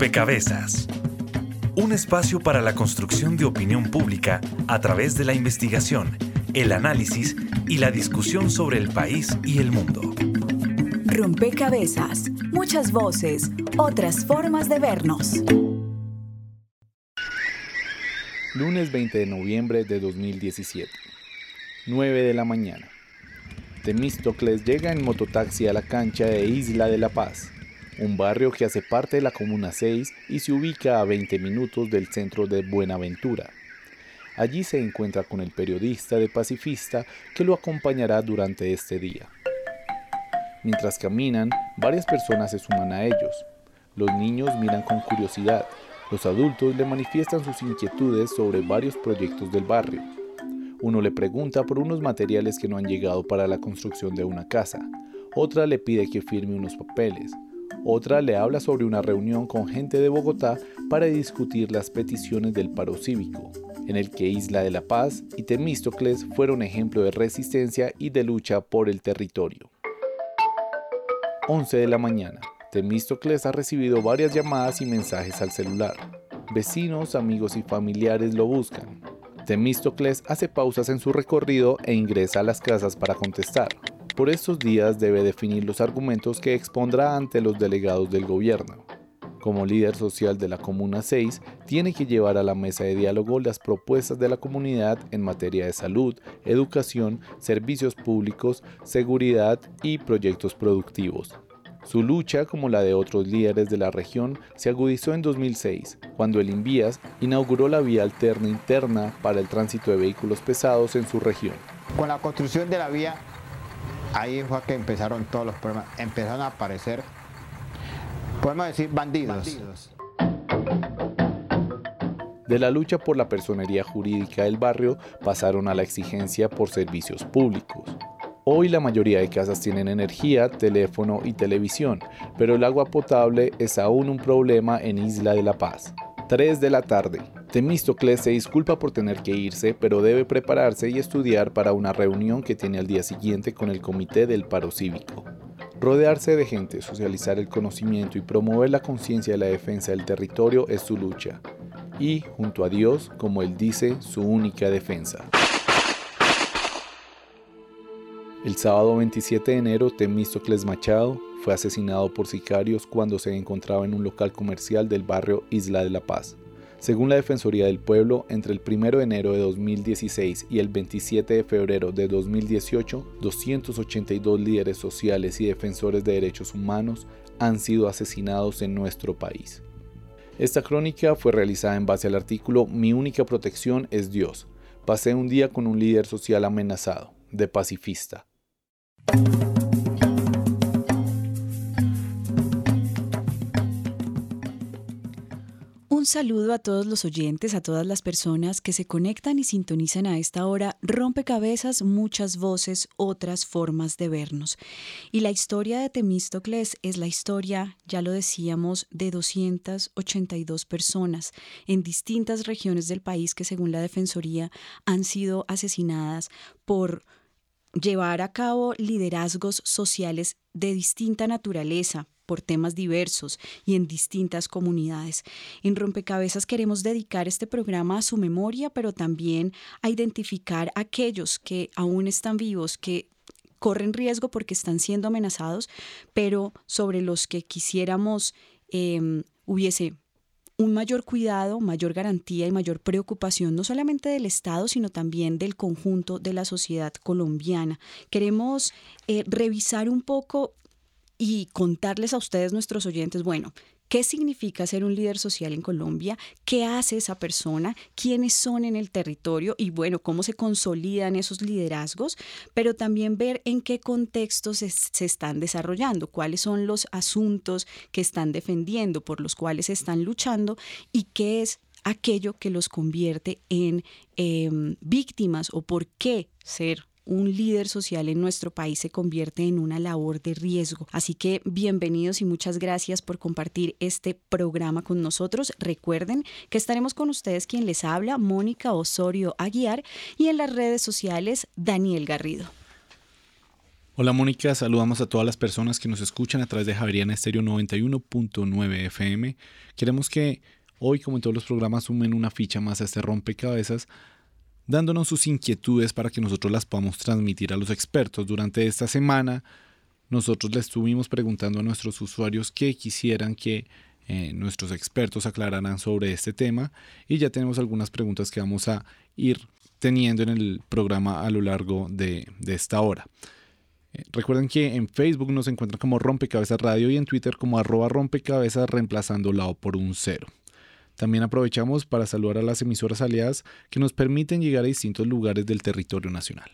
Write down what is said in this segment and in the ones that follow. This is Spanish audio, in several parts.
Rompecabezas. Un espacio para la construcción de opinión pública a través de la investigación, el análisis y la discusión sobre el país y el mundo. Rompecabezas. Muchas voces, otras formas de vernos. Lunes 20 de noviembre de 2017. 9 de la mañana. Temístocles llega en mototaxi a la cancha de Isla de la Paz, un barrio que hace parte de la Comuna 6 y se ubica a 20 minutos del centro de Buenaventura. Allí se encuentra con el periodista de Pacifista que lo acompañará durante este día. Mientras caminan, varias personas se suman a ellos. Los niños miran con curiosidad, los adultos le manifiestan sus inquietudes sobre varios proyectos del barrio. Uno le pregunta por unos materiales que no han llegado para la construcción de una casa. Otra le pide que firme unos papeles. Otra le habla sobre una reunión con gente de Bogotá para discutir las peticiones del paro cívico, en el que Isla de la Paz y Temístocles fueron ejemplo de resistencia y de lucha por el territorio. 11 de la mañana. Temístocles ha recibido varias llamadas y mensajes al celular. Vecinos, amigos y familiares lo buscan. Temístocles hace pausas en su recorrido e ingresa a las casas para contestar. Por estos días debe definir los argumentos que expondrá ante los delegados del gobierno. Como líder social de la Comuna 6, tiene que llevar a la mesa de diálogo las propuestas de la comunidad en materia de salud, educación, servicios públicos, seguridad y proyectos productivos. Su lucha, como la de otros líderes de la región, se agudizó en 2006, cuando el Invías inauguró la vía alterna interna para el tránsito de vehículos pesados en su región. Con la construcción de la vía, ahí fue que empezaron todos los problemas, empezaron a aparecer, podemos decir, bandidos. De la lucha por la personería jurídica del barrio pasaron a la exigencia por servicios públicos. Hoy la mayoría de casas tienen energía, teléfono y televisión, pero el agua potable es aún un problema en Isla de la Paz. 3 de la tarde. Temístocles se disculpa por tener que irse, pero debe prepararse y estudiar para una reunión que tiene al día siguiente con el Comité del Paro Cívico. Rodearse de gente, socializar el conocimiento y promover la conciencia de la defensa del territorio es su lucha. Y, junto a Dios, como él dice, su única defensa. El sábado 27 de enero, Temístocles Machado fue asesinado por sicarios cuando se encontraba en un local comercial del barrio Isla de la Paz. Según la Defensoría del Pueblo, entre el 1 de enero de 2016 y el 27 de febrero de 2018, 282 líderes sociales y defensores de derechos humanos han sido asesinados en nuestro país. Esta crónica fue realizada en base al artículo Mi única protección es Dios. Pasé un día con un líder social amenazado, de pacifista. Un saludo a todos los oyentes, a todas las personas que se conectan y sintonizan a esta hora. Rompecabezas, muchas voces, otras formas de vernos. Y la historia de Temístocles es la historia, ya lo decíamos, de 282 personas en distintas regiones del país que según la Defensoría han sido asesinadas por llevar a cabo liderazgos sociales de distinta naturaleza por temas diversos y en distintas comunidades. En Rompecabezas queremos dedicar este programa a su memoria, pero también a identificar a aquellos que aún están vivos, que corren riesgo porque están siendo amenazados, pero sobre los que quisiéramos eh, hubiese un mayor cuidado, mayor garantía y mayor preocupación, no solamente del Estado, sino también del conjunto de la sociedad colombiana. Queremos eh, revisar un poco y contarles a ustedes, nuestros oyentes, bueno, ¿Qué significa ser un líder social en Colombia? ¿Qué hace esa persona? ¿Quiénes son en el territorio? Y bueno, cómo se consolidan esos liderazgos, pero también ver en qué contextos se, están desarrollando, cuáles son los asuntos que están defendiendo, por los cuales están luchando y qué es aquello que los convierte en eh, víctimas o por qué ser un líder social en nuestro país se convierte en una labor de riesgo. Así que bienvenidos y muchas gracias por compartir este programa con nosotros. Recuerden que estaremos con ustedes quien les habla, Mónica Osorio Aguiar, y en las redes sociales, Daniel Garrido. Hola Mónica, saludamos a todas las personas que nos escuchan a través de Javeriana Estéreo 91.9 FM. Queremos que hoy, como en todos los programas, sumen una ficha más a este rompecabezas, dándonos sus inquietudes para que nosotros las podamos transmitir a los expertos. Durante esta semana, nosotros les estuvimos preguntando a nuestros usuarios qué quisieran que eh, nuestros expertos aclararan sobre este tema y ya tenemos algunas preguntas que vamos a ir teniendo en el programa a lo largo de esta hora. Eh, recuerden que en Facebook nos encuentran como Rompecabezas Radio y en Twitter como arroba rompecabezas reemplazando la O por un cero. También aprovechamos para saludar a las emisoras aliadas que nos permiten llegar a distintos lugares del territorio nacional.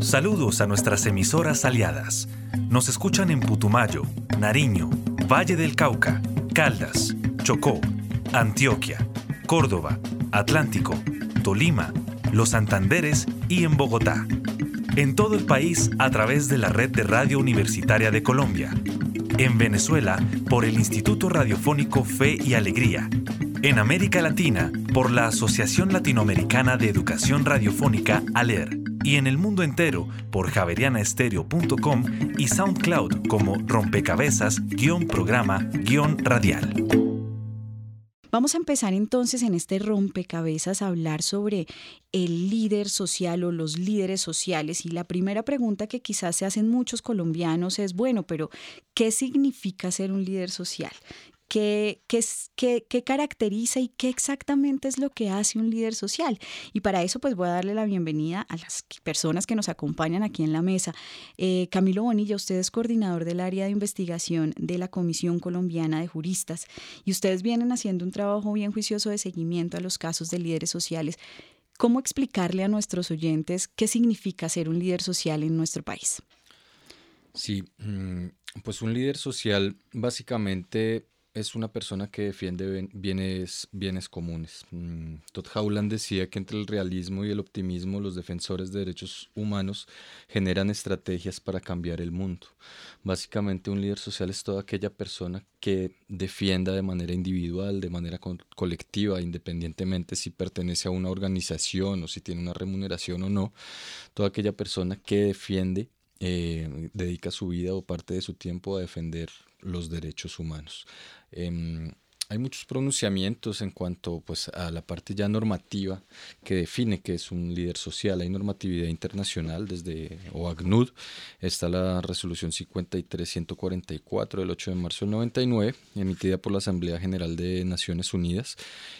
Saludos a nuestras emisoras aliadas. Nos escuchan en Putumayo, Nariño, Valle del Cauca, Caldas, Chocó, Antioquia, Córdoba, Atlántico, Tolima, Los Santanderes y en Bogotá en todo el país a través de la red de Radio Universitaria de Colombia, en Venezuela por el Instituto Radiofónico Fe y Alegría, en América Latina por la Asociación Latinoamericana de Educación Radiofónica ALER y en el mundo entero por javerianaestereo.com y SoundCloud como rompecabezas-programa-radial. Vamos a empezar entonces en este rompecabezas a hablar sobre el líder social o los líderes sociales. Y la primera pregunta que quizás se hacen muchos colombianos es, bueno, pero ¿qué significa ser un líder social? Qué, qué, caracteriza y qué exactamente es lo que hace un líder social. Y para eso pues voy a darle la bienvenida a las personas que nos acompañan aquí en la mesa. Eh, Camilo Bonilla, usted es coordinador del área de investigación de la Comisión Colombiana de Juristas y ustedes vienen haciendo un trabajo bien juicioso de seguimiento a los casos de líderes sociales. ¿Cómo explicarle a nuestros oyentes qué significa ser un líder social en nuestro país? Sí, mm, pues un líder social básicamente es una persona que defiende bienes, bienes comunes. Mm, Todd Howland decía que entre el realismo y el optimismo los defensores de derechos humanos generan estrategias para cambiar el mundo. Básicamente un líder social es toda aquella persona que defienda de manera individual, de manera colectiva, independientemente si pertenece a una organización o si tiene una remuneración o no, toda aquella persona que defiende eh, dedica su vida o parte de su tiempo a defender los derechos humanos. Em, hay muchos pronunciamientos en cuanto pues, a la parte ya normativa que define que es un líder social. Hay normatividad internacional desde OACNUD, está la resolución 53144 del 8 de marzo del 99, emitida por la Asamblea General de Naciones Unidas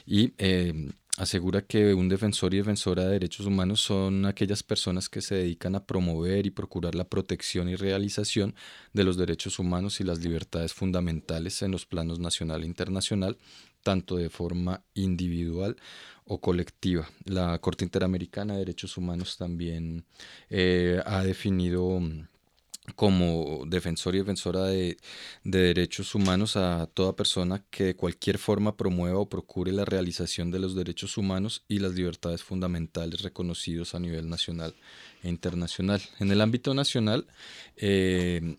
y em, asegura que un defensor y defensora de derechos humanos son aquellas personas que se dedican a promover y procurar la protección y realización de los derechos humanos y las libertades fundamentales en los planos nacional e internacional, tanto de forma individual o colectiva. La Corte Interamericana de Derechos Humanos también eh, ha definido como defensor y defensora de, derechos humanos a toda persona que de cualquier forma promueva o procure la realización de los derechos humanos y las libertades fundamentales reconocidos a nivel nacional internacional. En el ámbito nacional eh,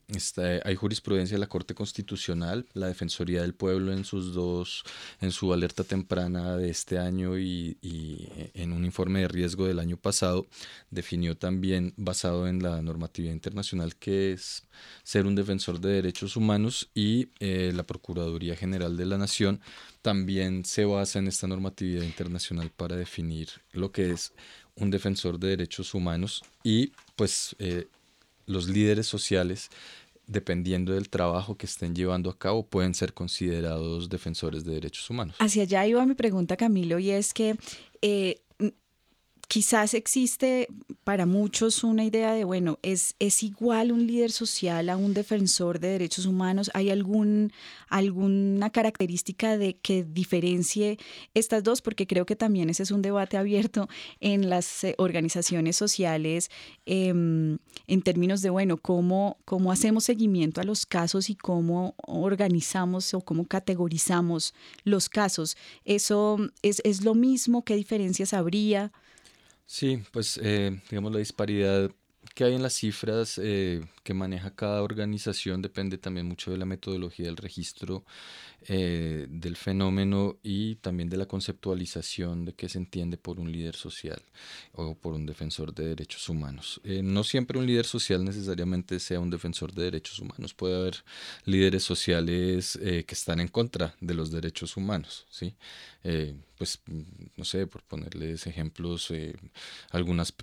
hay jurisprudencia de la Corte Constitucional, la Defensoría del Pueblo en sus dos, en su alerta temprana de este año y, en un informe de riesgo del año pasado, definió también, basado en la normatividad internacional, que es ser un defensor de derechos humanos y eh, la Procuraduría General de la Nación también se basa en esta normatividad internacional para definir lo que es un defensor de derechos humanos y pues eh, los líderes sociales dependiendo del trabajo que estén llevando a cabo, pueden ser considerados defensores de derechos humanos. Hacia allá iba mi pregunta, Camilo, y es que eh, quizás existe para muchos una idea de, bueno, ¿es, ¿es igual un líder social a un defensor de derechos humanos? ¿Hay algún, alguna característica de que diferencie estas dos? Porque creo que también ese es un debate abierto en las eh, organizaciones sociales em, en términos de, bueno, cómo, cómo hacemos seguimiento a los casos y cómo organizamos o cómo categorizamos los casos. ¿Eso es, es lo mismo? ¿Qué diferencias habría? Sí, pues eh, digamos la disparidad que hay en las cifras eh, que maneja cada organización depende también mucho de la metodología del registro eh, del fenómeno y también de la conceptualización de qué se entiende por un líder social o por un defensor de derechos humanos. Eh, no siempre un líder social necesariamente sea un defensor de derechos humanos. Puede haber líderes sociales eh, que están en contra de los derechos humanos. ¿sí? pues, no sé, por ponerles ejemplos, algunos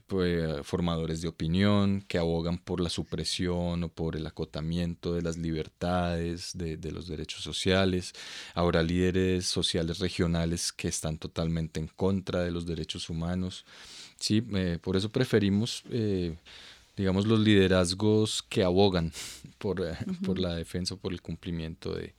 formadores de opinión que abogan por la supresión o por el acotamiento de las libertades, de, de los derechos sociales ahora líderes sociales regionales que están totalmente en contra de los derechos humanos. Sí, eh, por eso preferimos, eh, digamos, los liderazgos que abogan por, eh, por la defensa, por el cumplimiento de,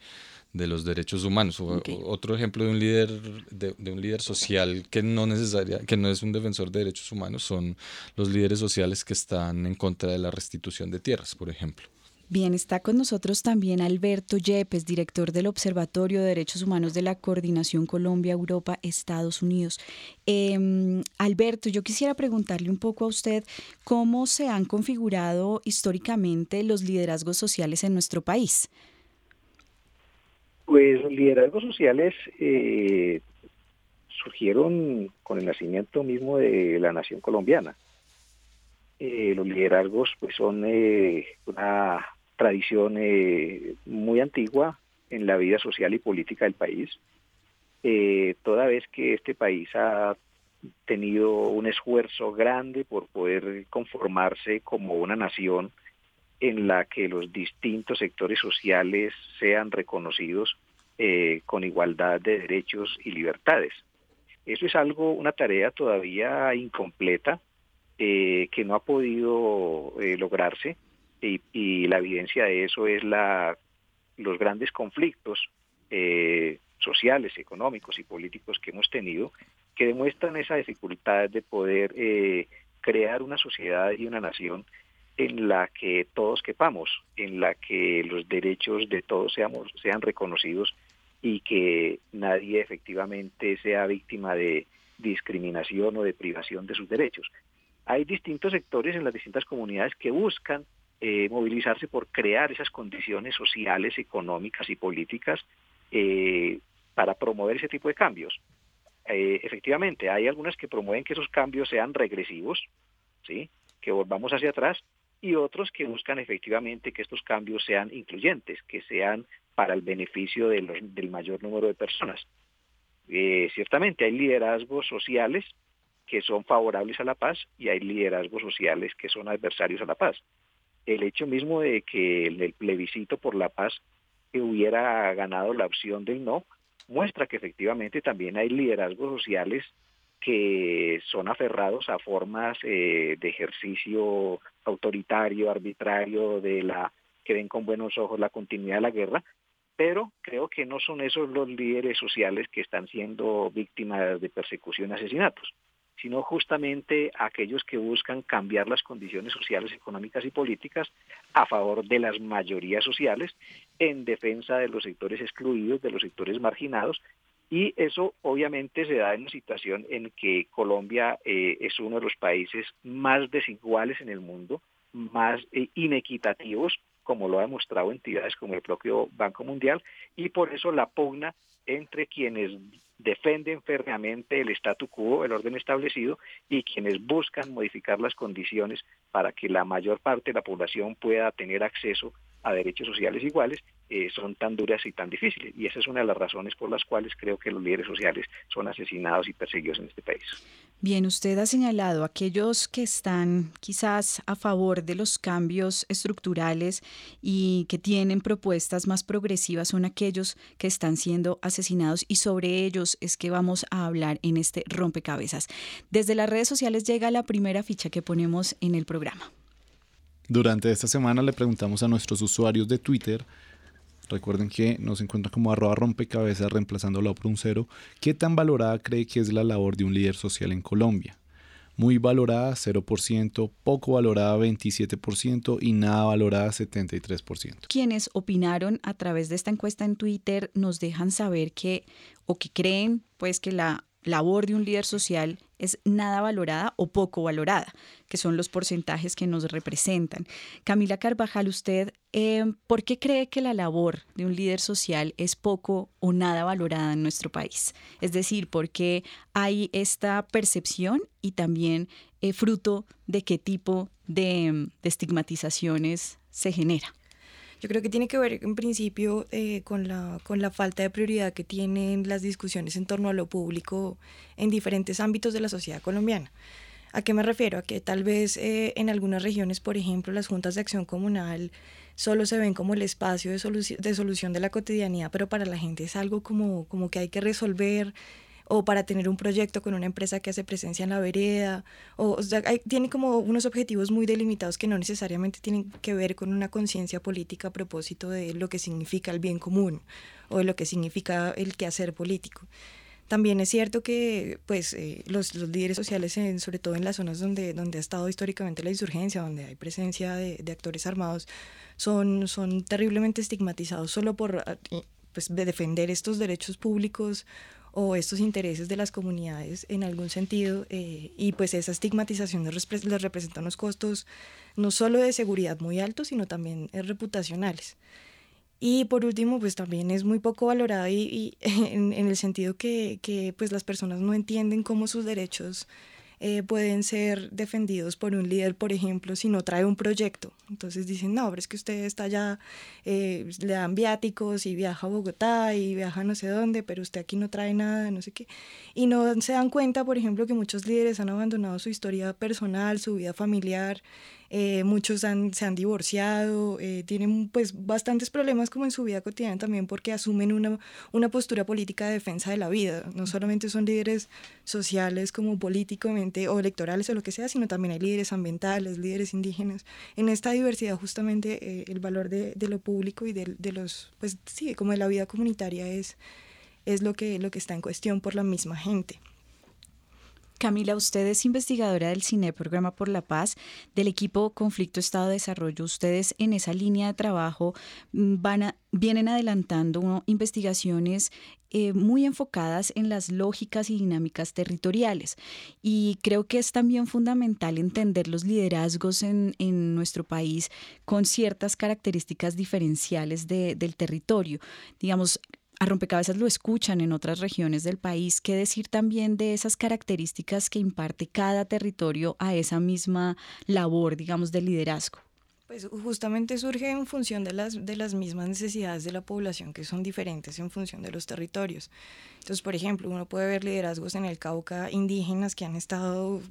de los derechos humanos. Otro ejemplo de un líder de, de, un líder social que no necesaria, que no es un defensor de derechos humanos son los líderes sociales que están en contra de la restitución de tierras, por ejemplo. Bien, está con nosotros también Alberto Yepes, director del Observatorio de Derechos Humanos de la Coordinación Colombia, Europa, Estados Unidos. Em, Alberto, yo quisiera preguntarle un poco a usted cómo se han configurado históricamente los liderazgos sociales en nuestro país. Pues los liderazgos sociales eh, surgieron con el nacimiento mismo de la nación colombiana. Eh, los liderazgos pues son eh, una tradición muy antigua en la vida social y política del país, toda vez que este país ha tenido un esfuerzo grande por poder conformarse como una nación en la que los distintos sectores sociales sean reconocidos eh, con igualdad de derechos y libertades. Eso es algo, una tarea todavía incompleta que no ha podido lograrse y, la evidencia de eso es la, los grandes conflictos eh, sociales, económicos y políticos que hemos tenido, que demuestran esa dificultad de poder eh, crear una sociedad y una nación en la que todos quepamos, en la que los derechos de todos seamos, sean reconocidos y que nadie efectivamente sea víctima de discriminación o de privación de sus derechos. Hay distintos sectores en las distintas comunidades que buscan eh, movilizarse por crear esas condiciones sociales, económicas y políticas eh, para promover ese tipo de cambios. Eh, efectivamente, hay algunas que promueven que esos cambios sean regresivos, ¿sí? que volvamos hacia atrás, y otros que buscan efectivamente que estos cambios sean incluyentes, que sean para el beneficio de del mayor número de personas. ciertamente hay liderazgos sociales que son favorables a la paz y hay liderazgos sociales que son adversarios a la paz el hecho mismo de que el, plebiscito por la paz hubiera ganado la opción del no, muestra que efectivamente también hay liderazgos sociales que son aferrados a formas eh, de ejercicio autoritario, arbitrario, de la que ven con buenos ojos la continuidad de la guerra, pero creo que no son esos los líderes sociales que están siendo víctimas de persecución y asesinatos sino justamente aquellos que buscan cambiar las condiciones sociales, económicas y políticas a favor de las mayorías sociales, en defensa de los sectores excluidos, de los sectores marginados, y eso obviamente se da en una situación en que Colombia eh, es uno de los países más desiguales en el mundo, más eh, inequitativos, como lo ha demostrado entidades como el propio Banco Mundial, y por eso la pugna entre quienes defienden férreamente el statu quo, el orden establecido, y quienes buscan modificar las condiciones para que la mayor parte de la población pueda tener acceso a derechos sociales iguales, eh, son tan duras y tan difíciles. Y esa es una de las razones por las cuales creo que los líderes sociales son asesinados y perseguidos en este país. Bien, usted ha señalado aquellos que están quizás a favor de los cambios estructurales y que tienen propuestas más progresivas son aquellos que están siendo asesinados y sobre ellos es que vamos a hablar en este rompecabezas. Desde las redes sociales llega la primera ficha que ponemos en el programa. Durante esta semana le preguntamos a nuestros usuarios de Twitter Recuerden que nos encuentra como arroba rompecabezas reemplazándolo por un cero. ¿Qué tan valorada cree que es la labor de un líder social en Colombia? Muy valorada 0%, poco valorada 27% y nada valorada 73%. Quienes opinaron a través de esta encuesta en Twitter nos dejan saber que o que creen pues que la labor de un líder social es nada valorada o poco valorada, que son los porcentajes que nos representan. Camila Carvajal, usted, eh, ¿por qué cree que la labor de un líder social es poco o nada valorada en nuestro país? Es decir, ¿por qué hay esta percepción y también eh, fruto de qué tipo de estigmatizaciones se genera? Yo creo que tiene que ver en principio eh, con, la, con la falta de prioridad que tienen las discusiones en torno a lo público en diferentes ámbitos de la sociedad colombiana. ¿A qué me refiero? A que tal vez eh, en algunas regiones, por ejemplo, las juntas de acción comunal solo se ven como el espacio de, de solución de la cotidianidad, pero para la gente es algo como, como que hay que resolver, o para tener un proyecto con una empresa que hace presencia en la vereda, o, tiene como unos objetivos muy delimitados que no necesariamente tienen que ver con una conciencia política a propósito de lo que significa el bien común o de lo que significa el quehacer político. También es cierto que pues, eh, los, los, líderes sociales, en, sobre todo en las zonas donde, donde ha estado históricamente la insurgencia, donde hay presencia de, de actores armados, son, son terriblemente estigmatizados solo por eh, pues, de defender estos derechos públicos o estos intereses de las comunidades en algún sentido eh, y pues esa estigmatización les, representa unos costos no solo de seguridad muy altos, sino también eh, reputacionales. Y por último, pues también es muy poco valorado y, en, en, el sentido que, que, pues las personas no entienden cómo sus derechos eh, pueden ser defendidos por un líder, por ejemplo, si no trae un proyecto. Entonces dicen, no, pero es que usted está allá, eh, le dan viáticos y viaja a Bogotá y viaja no sé dónde, pero usted aquí no trae nada, no sé qué. Y no se dan cuenta, por ejemplo, que muchos líderes han abandonado su historia personal, su vida familiar, eh, muchos se han divorciado, eh, tienen pues bastantes problemas como en su vida cotidiana también porque asumen una, una postura política de defensa de la vida. No solamente son líderes sociales como políticamente o electorales o lo que sea, sino también hay líderes ambientales, líderes indígenas. En esta diversidad justamente eh, el valor de, de, lo público y de, de, los, pues sí, como de la vida comunitaria es, es lo, que, lo que está en cuestión por la misma gente. Camila, usted es investigadora del CINE, Programa por la Paz, del equipo Conflicto Estado Desarrollo. Ustedes en esa línea de trabajo mm, van a, vienen adelantando investigaciones eh, muy enfocadas en las lógicas y dinámicas territoriales. Y creo que es también fundamental entender los liderazgos en, en nuestro país con ciertas características diferenciales de, del territorio. Digamos, a rompecabezas lo escuchan en otras regiones del país. ¿Qué decir también de esas características que imparte cada territorio a esa misma labor, digamos, de liderazgo? Pues justamente surge en función de las, de las mismas necesidades de la población que son diferentes en función de los territorios. Entonces, por ejemplo, uno puede ver liderazgos en el Cauca indígenas que han estado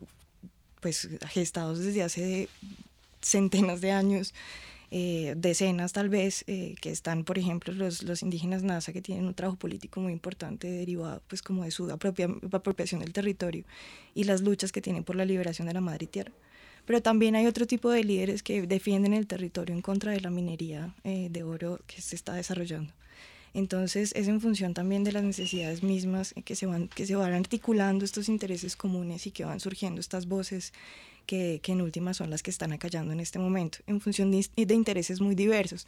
pues gestados desde hace centenas de años eh, decenas tal vez, eh, que están, por ejemplo, los, los indígenas NASA, que tienen un trabajo político muy importante derivado pues como de su apropiación del territorio y las luchas que tienen por la liberación de la madre tierra. Pero también hay otro tipo de líderes que defienden el territorio en contra de la minería eh, de oro que se está desarrollando. Entonces es en función también de las necesidades mismas que se van, que se van articulando estos intereses comunes y que van surgiendo estas voces que, en últimas son las que están acallando en este momento, en función de, intereses muy diversos.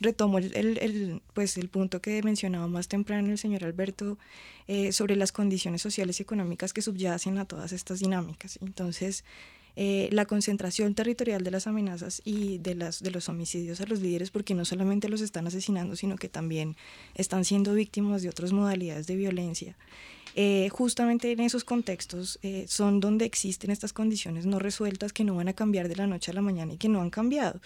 Retomo el, el, pues el punto que mencionaba más temprano el señor Alberto eh, sobre las condiciones sociales y económicas que subyacen a todas estas dinámicas. Entonces, eh, la concentración territorial de las amenazas y de, las, de los homicidios a los líderes, porque no solamente los están asesinando, sino que también están siendo víctimas de otras modalidades de violencia. Eh, justamente en esos contextos eh, son donde existen estas condiciones no resueltas que no van a cambiar de la noche a la mañana y que no han cambiado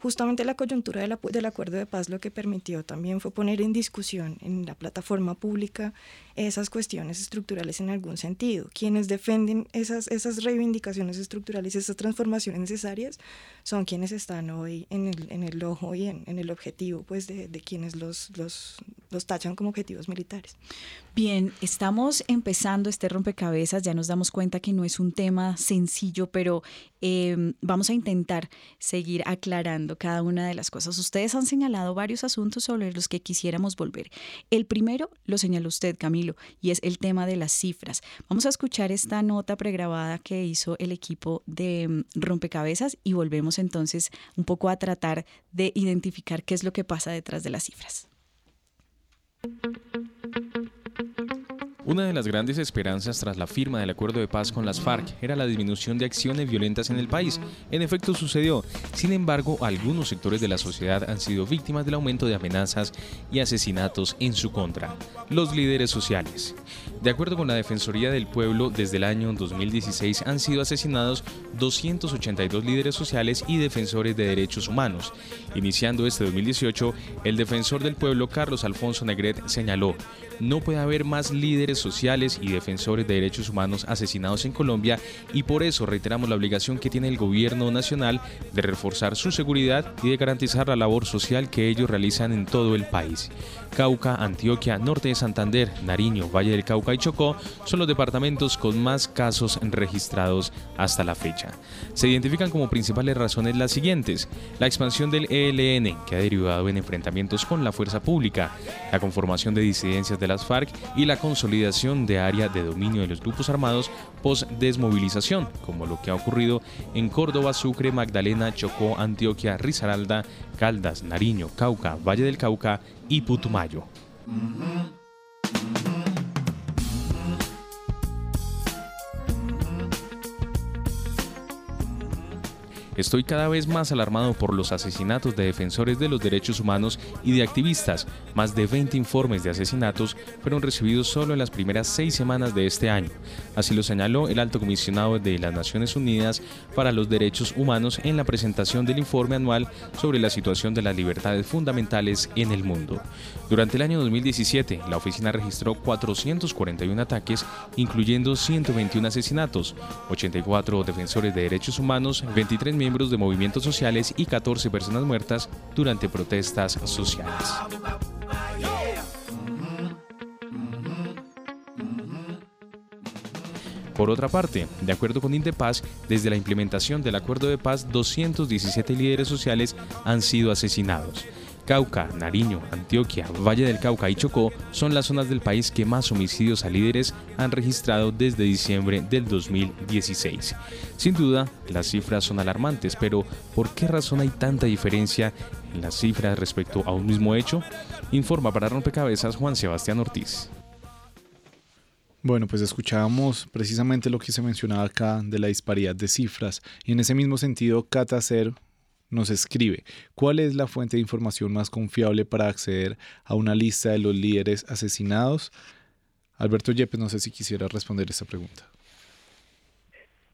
justamente la coyuntura del acuerdo de paz lo que permitió también fue poner en discusión en la plataforma pública esas cuestiones estructurales en algún sentido. Quienes defienden esas, esas reivindicaciones estructurales, esas transformaciones necesarias, son quienes están hoy en el, en el ojo y en, en el objetivo pues, de, de quienes los, los, los tachan como objetivos militares. Bien, estamos empezando este rompecabezas, ya nos damos cuenta que no es un tema sencillo, pero eh, vamos a intentar seguir aclarando cada una de las cosas. Ustedes han señalado varios asuntos sobre los que quisiéramos volver. El primero lo señaló usted, Camilo, y es el tema de las cifras. Vamos a escuchar esta nota pregrabada que hizo el equipo de mm, rompecabezas y volvemos entonces un poco a tratar de identificar qué es lo que pasa detrás de las cifras. Una de las grandes esperanzas tras la firma del acuerdo de paz con las FARC era la disminución de acciones violentas en el país. En efecto sucedió. Sin embargo, algunos sectores de la sociedad han sido víctimas del aumento de amenazas y asesinatos en su contra. Los líderes sociales. De acuerdo con la Defensoría del Pueblo, desde el año 2016 han sido asesinados 282 líderes sociales y defensores de derechos humanos. Iniciando este 2018, el defensor del pueblo Carlos Alfonso Negret señaló, no puede haber más líderes sociales y defensores de derechos humanos asesinados en Colombia y por eso reiteramos la obligación que tiene el gobierno nacional de reforzar su seguridad y de garantizar la labor social que ellos realizan en todo el país. Cauca, Antioquia, Norte de Santander, Nariño, Valle del Cauca y Chocó son los departamentos con más casos registrados hasta la fecha. Se identifican como principales razones las siguientes. La expansión del ELN, que ha derivado en enfrentamientos con la fuerza pública, la conformación de disidencias de las FARC y la consolidación de área de dominio de los grupos armados post-desmovilización, como lo que ha ocurrido en Córdoba, Sucre, Magdalena, Chocó, Antioquia, Risaralda, Caldas, Nariño, Cauca, Valle del Cauca y Putumayo. Estoy cada vez más alarmado por los asesinatos de defensores de los derechos humanos y de activistas. Más de 20 informes de asesinatos fueron recibidos solo en las primeras seis semanas de este año. Así lo señaló el alto comisionado de las Naciones Unidas para los Derechos Humanos en la presentación del informe anual sobre la situación de las libertades fundamentales en el mundo. Durante el año 2017, la oficina registró 441 ataques, incluyendo 121 asesinatos, 84 defensores de derechos humanos, 23 miembros miembros de movimientos sociales y 14 personas muertas durante protestas sociales. Por otra parte, de acuerdo con Indepaz, desde la implementación del acuerdo de paz, 217 líderes sociales han sido asesinados. Cauca, Nariño, Antioquia, Valle del Cauca y Chocó son las zonas del país que más homicidios a líderes han registrado desde diciembre del 2016. Sin duda, las cifras son alarmantes, pero ¿por qué razón hay tanta diferencia en las cifras respecto a un mismo hecho? Informa para Rompecabezas Juan Sebastián Ortiz. Bueno, pues escuchábamos precisamente lo que se mencionaba acá de la disparidad de cifras y en ese mismo sentido Catacer nos escribe, ¿cuál es la fuente de información más confiable para acceder a una lista de los líderes asesinados? Alberto Yepes, no sé si quisiera responder esa pregunta.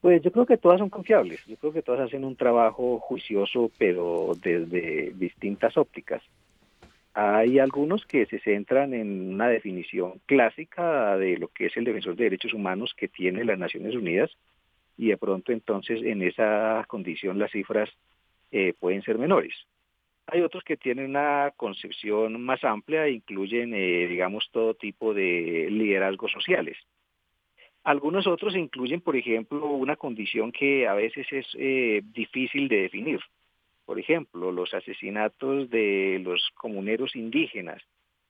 Pues yo creo que todas son confiables, yo creo que todas hacen un trabajo juicioso, pero desde distintas ópticas. Hay algunos que se centran en una definición clásica de lo que es el defensor de derechos humanos que tiene las Naciones Unidas y de pronto entonces en esa condición las cifras eh, pueden ser menores. Hay otros que tienen una concepción más amplia e incluyen, eh, digamos, todo tipo de liderazgos sociales. Algunos otros incluyen, por ejemplo, una condición que a veces es eh, difícil de definir. Por ejemplo, los asesinatos de los comuneros indígenas.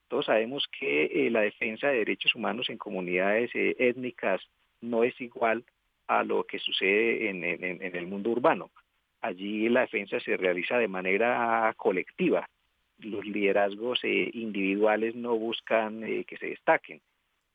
Todos sabemos que la defensa de derechos humanos en comunidades étnicas no es igual a lo que sucede en el mundo urbano allí la defensa se realiza de manera colectiva. Los liderazgos eh, individuales no buscan eh, que se destaquen.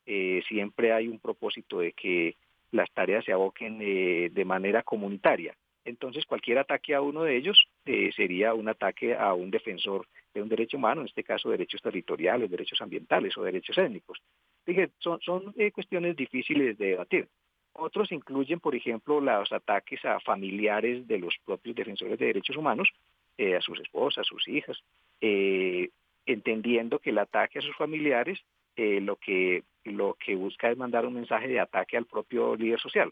Eh, siempre hay un propósito de que las tareas se aboquen de manera comunitaria. Entonces, cualquier ataque a uno de ellos sería un ataque a un defensor de un derecho humano, en este caso derechos territoriales, derechos ambientales o derechos étnicos. Dije, son, son cuestiones difíciles de debatir. Otros incluyen, por ejemplo, los ataques a familiares de los propios defensores de derechos humanos, eh, a sus esposas, a sus hijas, eh, entendiendo que el ataque a sus familiares eh, lo, que, lo que busca es mandar un mensaje de ataque al propio líder social.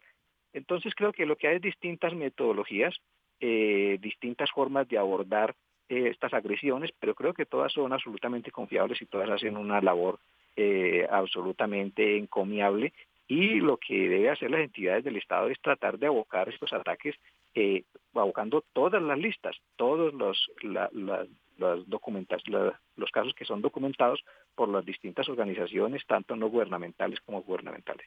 Entonces creo que lo que hay es distintas metodologías, distintas formas de abordar estas agresiones, pero creo que todas son absolutamente confiables y todas hacen una labor absolutamente encomiable y lo que debe hacer las entidades del Estado es tratar de abocar estos ataques, eh, abocando todas las listas, todos los, documentas, los casos que son documentados por las distintas organizaciones, tanto no gubernamentales como gubernamentales.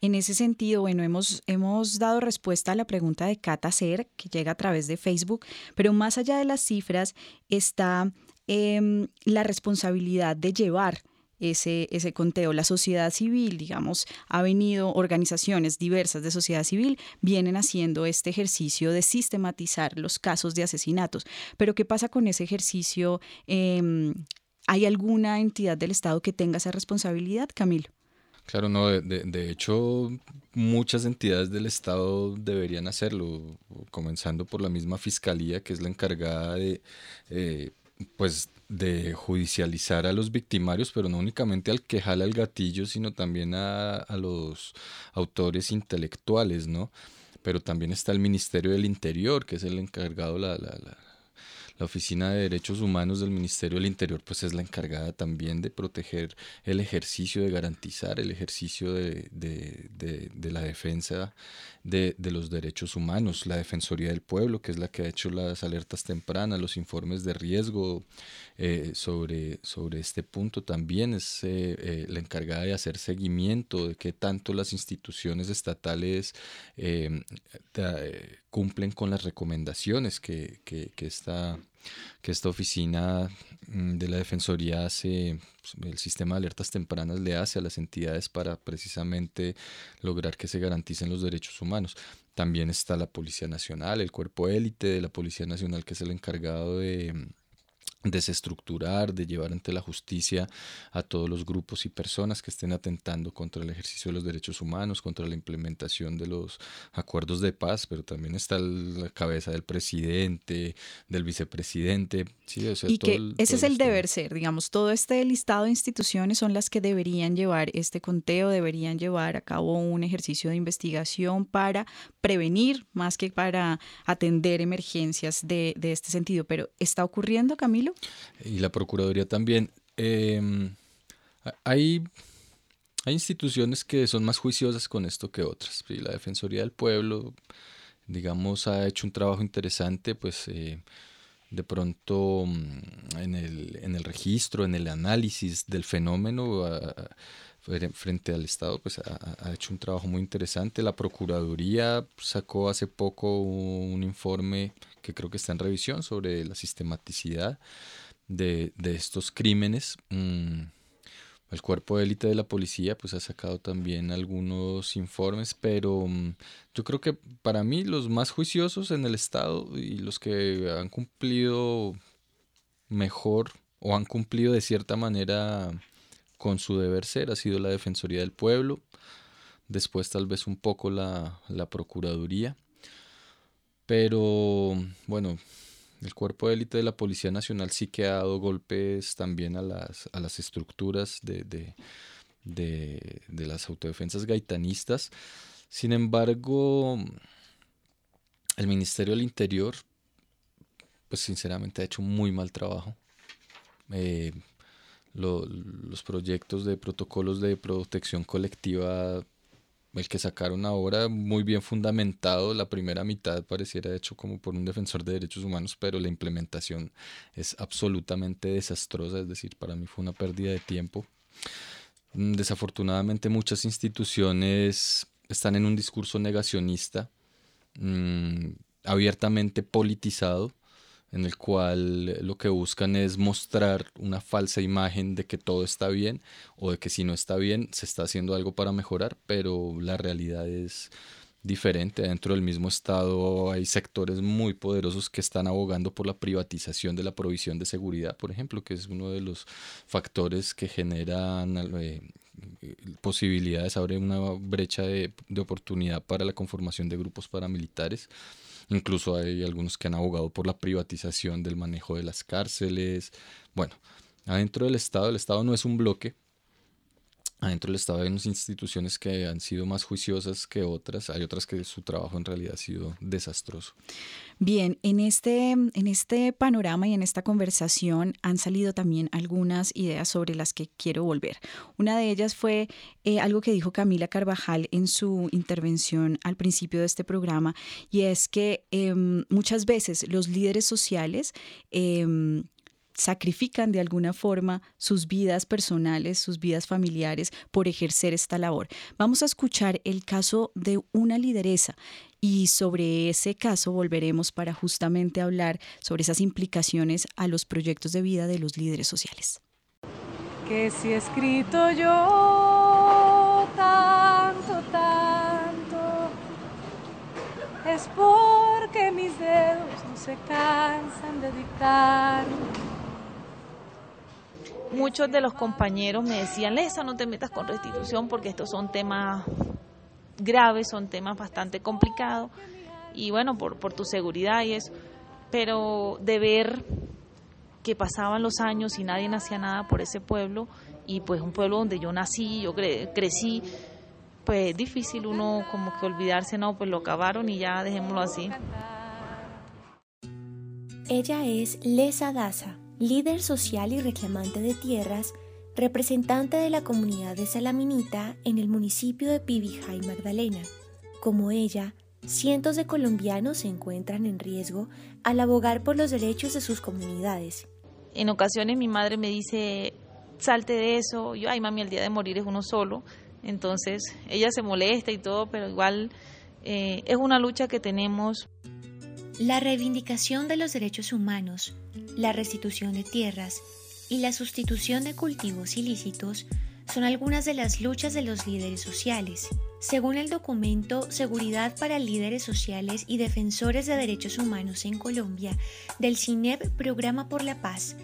En ese sentido, bueno, hemos, hemos dado respuesta a la pregunta de Cata Ser, que llega a través de Facebook, pero más allá de las cifras está em, la responsabilidad de llevar ese, ese conteo. La sociedad civil, digamos, ha venido, organizaciones diversas de sociedad civil vienen haciendo este ejercicio de sistematizar los casos de asesinatos. Pero ¿qué pasa con ese ejercicio? Em, ¿Hay alguna entidad del Estado que tenga esa responsabilidad, Camilo? Claro, no, de, hecho muchas entidades del Estado deberían hacerlo, comenzando por la misma Fiscalía, que es la encargada de, eh, pues, de judicializar a los victimarios, pero no únicamente al que jala el gatillo, sino también a, a los autores intelectuales, ¿no? Pero también está el Ministerio del Interior, que es el encargado, la, la, la la Oficina de Derechos Humanos del Ministerio del Interior pues es la encargada también de proteger el ejercicio, de garantizar el ejercicio de, la defensa de, los derechos humanos. La Defensoría del Pueblo, que es la que ha hecho las alertas tempranas, los informes de riesgo eh, sobre, sobre este punto, también es eh, eh, la encargada de hacer seguimiento de qué tanto las instituciones estatales cumplen con las recomendaciones que, que, que esta oficina de la Defensoría hace, pues, el sistema de alertas tempranas le hace a las entidades para precisamente lograr que se garanticen los derechos humanos. También está la Policía Nacional, el cuerpo élite de la Policía Nacional, que es el encargado de desestructurar, de llevar ante la justicia a todos los grupos y personas que estén atentando contra el ejercicio de los derechos humanos, contra la implementación de los acuerdos de paz, pero también está la cabeza del presidente, del vicepresidente. Sí, y que ese es el deber ser, digamos, todo este listado de instituciones son las que deberían llevar este conteo, deberían llevar a cabo un ejercicio de investigación para prevenir más que para atender emergencias de, de este sentido. Pero ¿está ocurriendo, Camilo? Y la Procuraduría también. Em, hay, hay instituciones que son más juiciosas con esto que otras. La Defensoría del Pueblo, digamos, ha hecho un trabajo interesante, pues eh, de pronto mm, en el, en el registro, en el análisis del fenómeno frente al Estado, pues ha, ha, hecho un trabajo muy interesante. La Procuraduría sacó hace poco un informe que creo que está en revisión sobre la sistematicidad de, estos crímenes. Mm, el cuerpo de élite de la policía pues ha sacado también algunos informes, pero mm, yo creo que para mí los más juiciosos en el Estado y los que han cumplido mejor o han cumplido de cierta manera con su deber ser ha sido la Defensoría del Pueblo, después tal vez un poco la, la Procuraduría, pero bueno, el cuerpo de élite de la Policía Nacional sí que ha dado golpes también a las, a las estructuras de, de, de, las autodefensas gaitanistas. Sin embargo, el Ministerio del Interior, pues sinceramente ha hecho muy mal trabajo. Eh, los proyectos de protocolos de protección colectiva el que sacaron ahora muy bien fundamentado, la primera mitad pareciera hecho como por un defensor de derechos humanos, pero la implementación es absolutamente desastrosa, es decir, para mí fue una pérdida de tiempo. Mm, desafortunadamente muchas instituciones están en un discurso negacionista, mm, abiertamente politizado, en el cual lo que buscan es mostrar una falsa imagen de que todo está bien o de que si no está bien se está haciendo algo para mejorar, pero la realidad es diferente. Dentro del mismo Estado hay sectores muy poderosos que están abogando por la privatización de la provisión de seguridad, por ejemplo, que es uno de los factores que generan eh, posibilidades, abre una brecha de, de oportunidad para la conformación de grupos paramilitares Incluso hay algunos que han abogado por la privatización del manejo de las cárceles. Bueno, adentro del Estado, el Estado no es un bloque. Adentro del Estado hay unas instituciones que han sido más juiciosas que otras. Hay otras que su trabajo en realidad ha sido desastroso. Bien, en este, en este panorama y en esta conversación han salido también algunas ideas sobre las que quiero volver. Una de ellas fue eh, algo que dijo Camila Carvajal en su intervención al principio de este programa, y es que em, muchas veces los líderes sociales em, sacrifican de alguna forma sus vidas personales, sus vidas familiares por ejercer esta labor. Vamos a escuchar el caso de una lideresa y sobre ese caso volveremos para justamente hablar sobre esas implicaciones a los proyectos de vida de los líderes sociales. que si he escrito yo tanto, tanto, es porque mis dedos no se cansan de dictar. Muchos de los compañeros me decían, Lesa, no te metas con restitución porque estos son temas graves, son temas bastante complicados y bueno, por, por tu seguridad y eso, pero de ver que pasaban los años y nadie hacía nada por ese pueblo y pues un pueblo donde yo nací, yo crecí, pues es difícil uno como que olvidarse, no, pues lo acabaron y ya dejémoslo así. Ella es Lesa Daza, líder social y reclamante de tierras, representante de la comunidad de Salaminita en el municipio de Pibijá y Magdalena. Como ella, cientos de colombianos se encuentran en riesgo al abogar por los derechos de sus comunidades en ocasiones mi madre me dice, salte de eso, yo, ay mami, el día de morir es uno solo, entonces ella se molesta y todo, pero igual eh, es una lucha que tenemos. La reivindicación de los derechos humanos, la restitución de tierras y la sustitución de cultivos ilícitos son algunas de las luchas de los líderes sociales. Según el documento Seguridad para Líderes Sociales y Defensores de Derechos Humanos en Colombia del CINEP Programa por la Paz,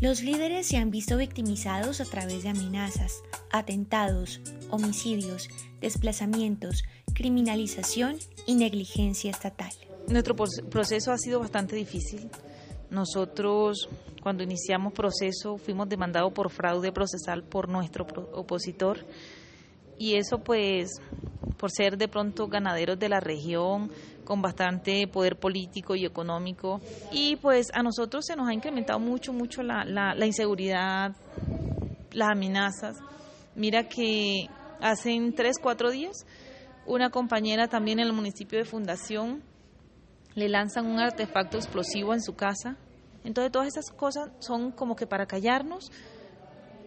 los líderes se han visto victimizados a través de amenazas, atentados, homicidios, desplazamientos, criminalización y negligencia estatal. Nuestro proceso ha sido bastante difícil. Nosotros cuando iniciamos proceso fuimos demandados por fraude procesal por nuestro opositor. Y eso pues por ser de pronto ganaderos de la región con bastante poder político y económico. Y pues a nosotros se nos ha incrementado mucho mucho la, la, inseguridad las amenazas. Mira que hace tres cuatro días una compañera también en el municipio de Fundación le lanzan un artefacto explosivo en su casa entonces todas esas cosas son como que para callarnos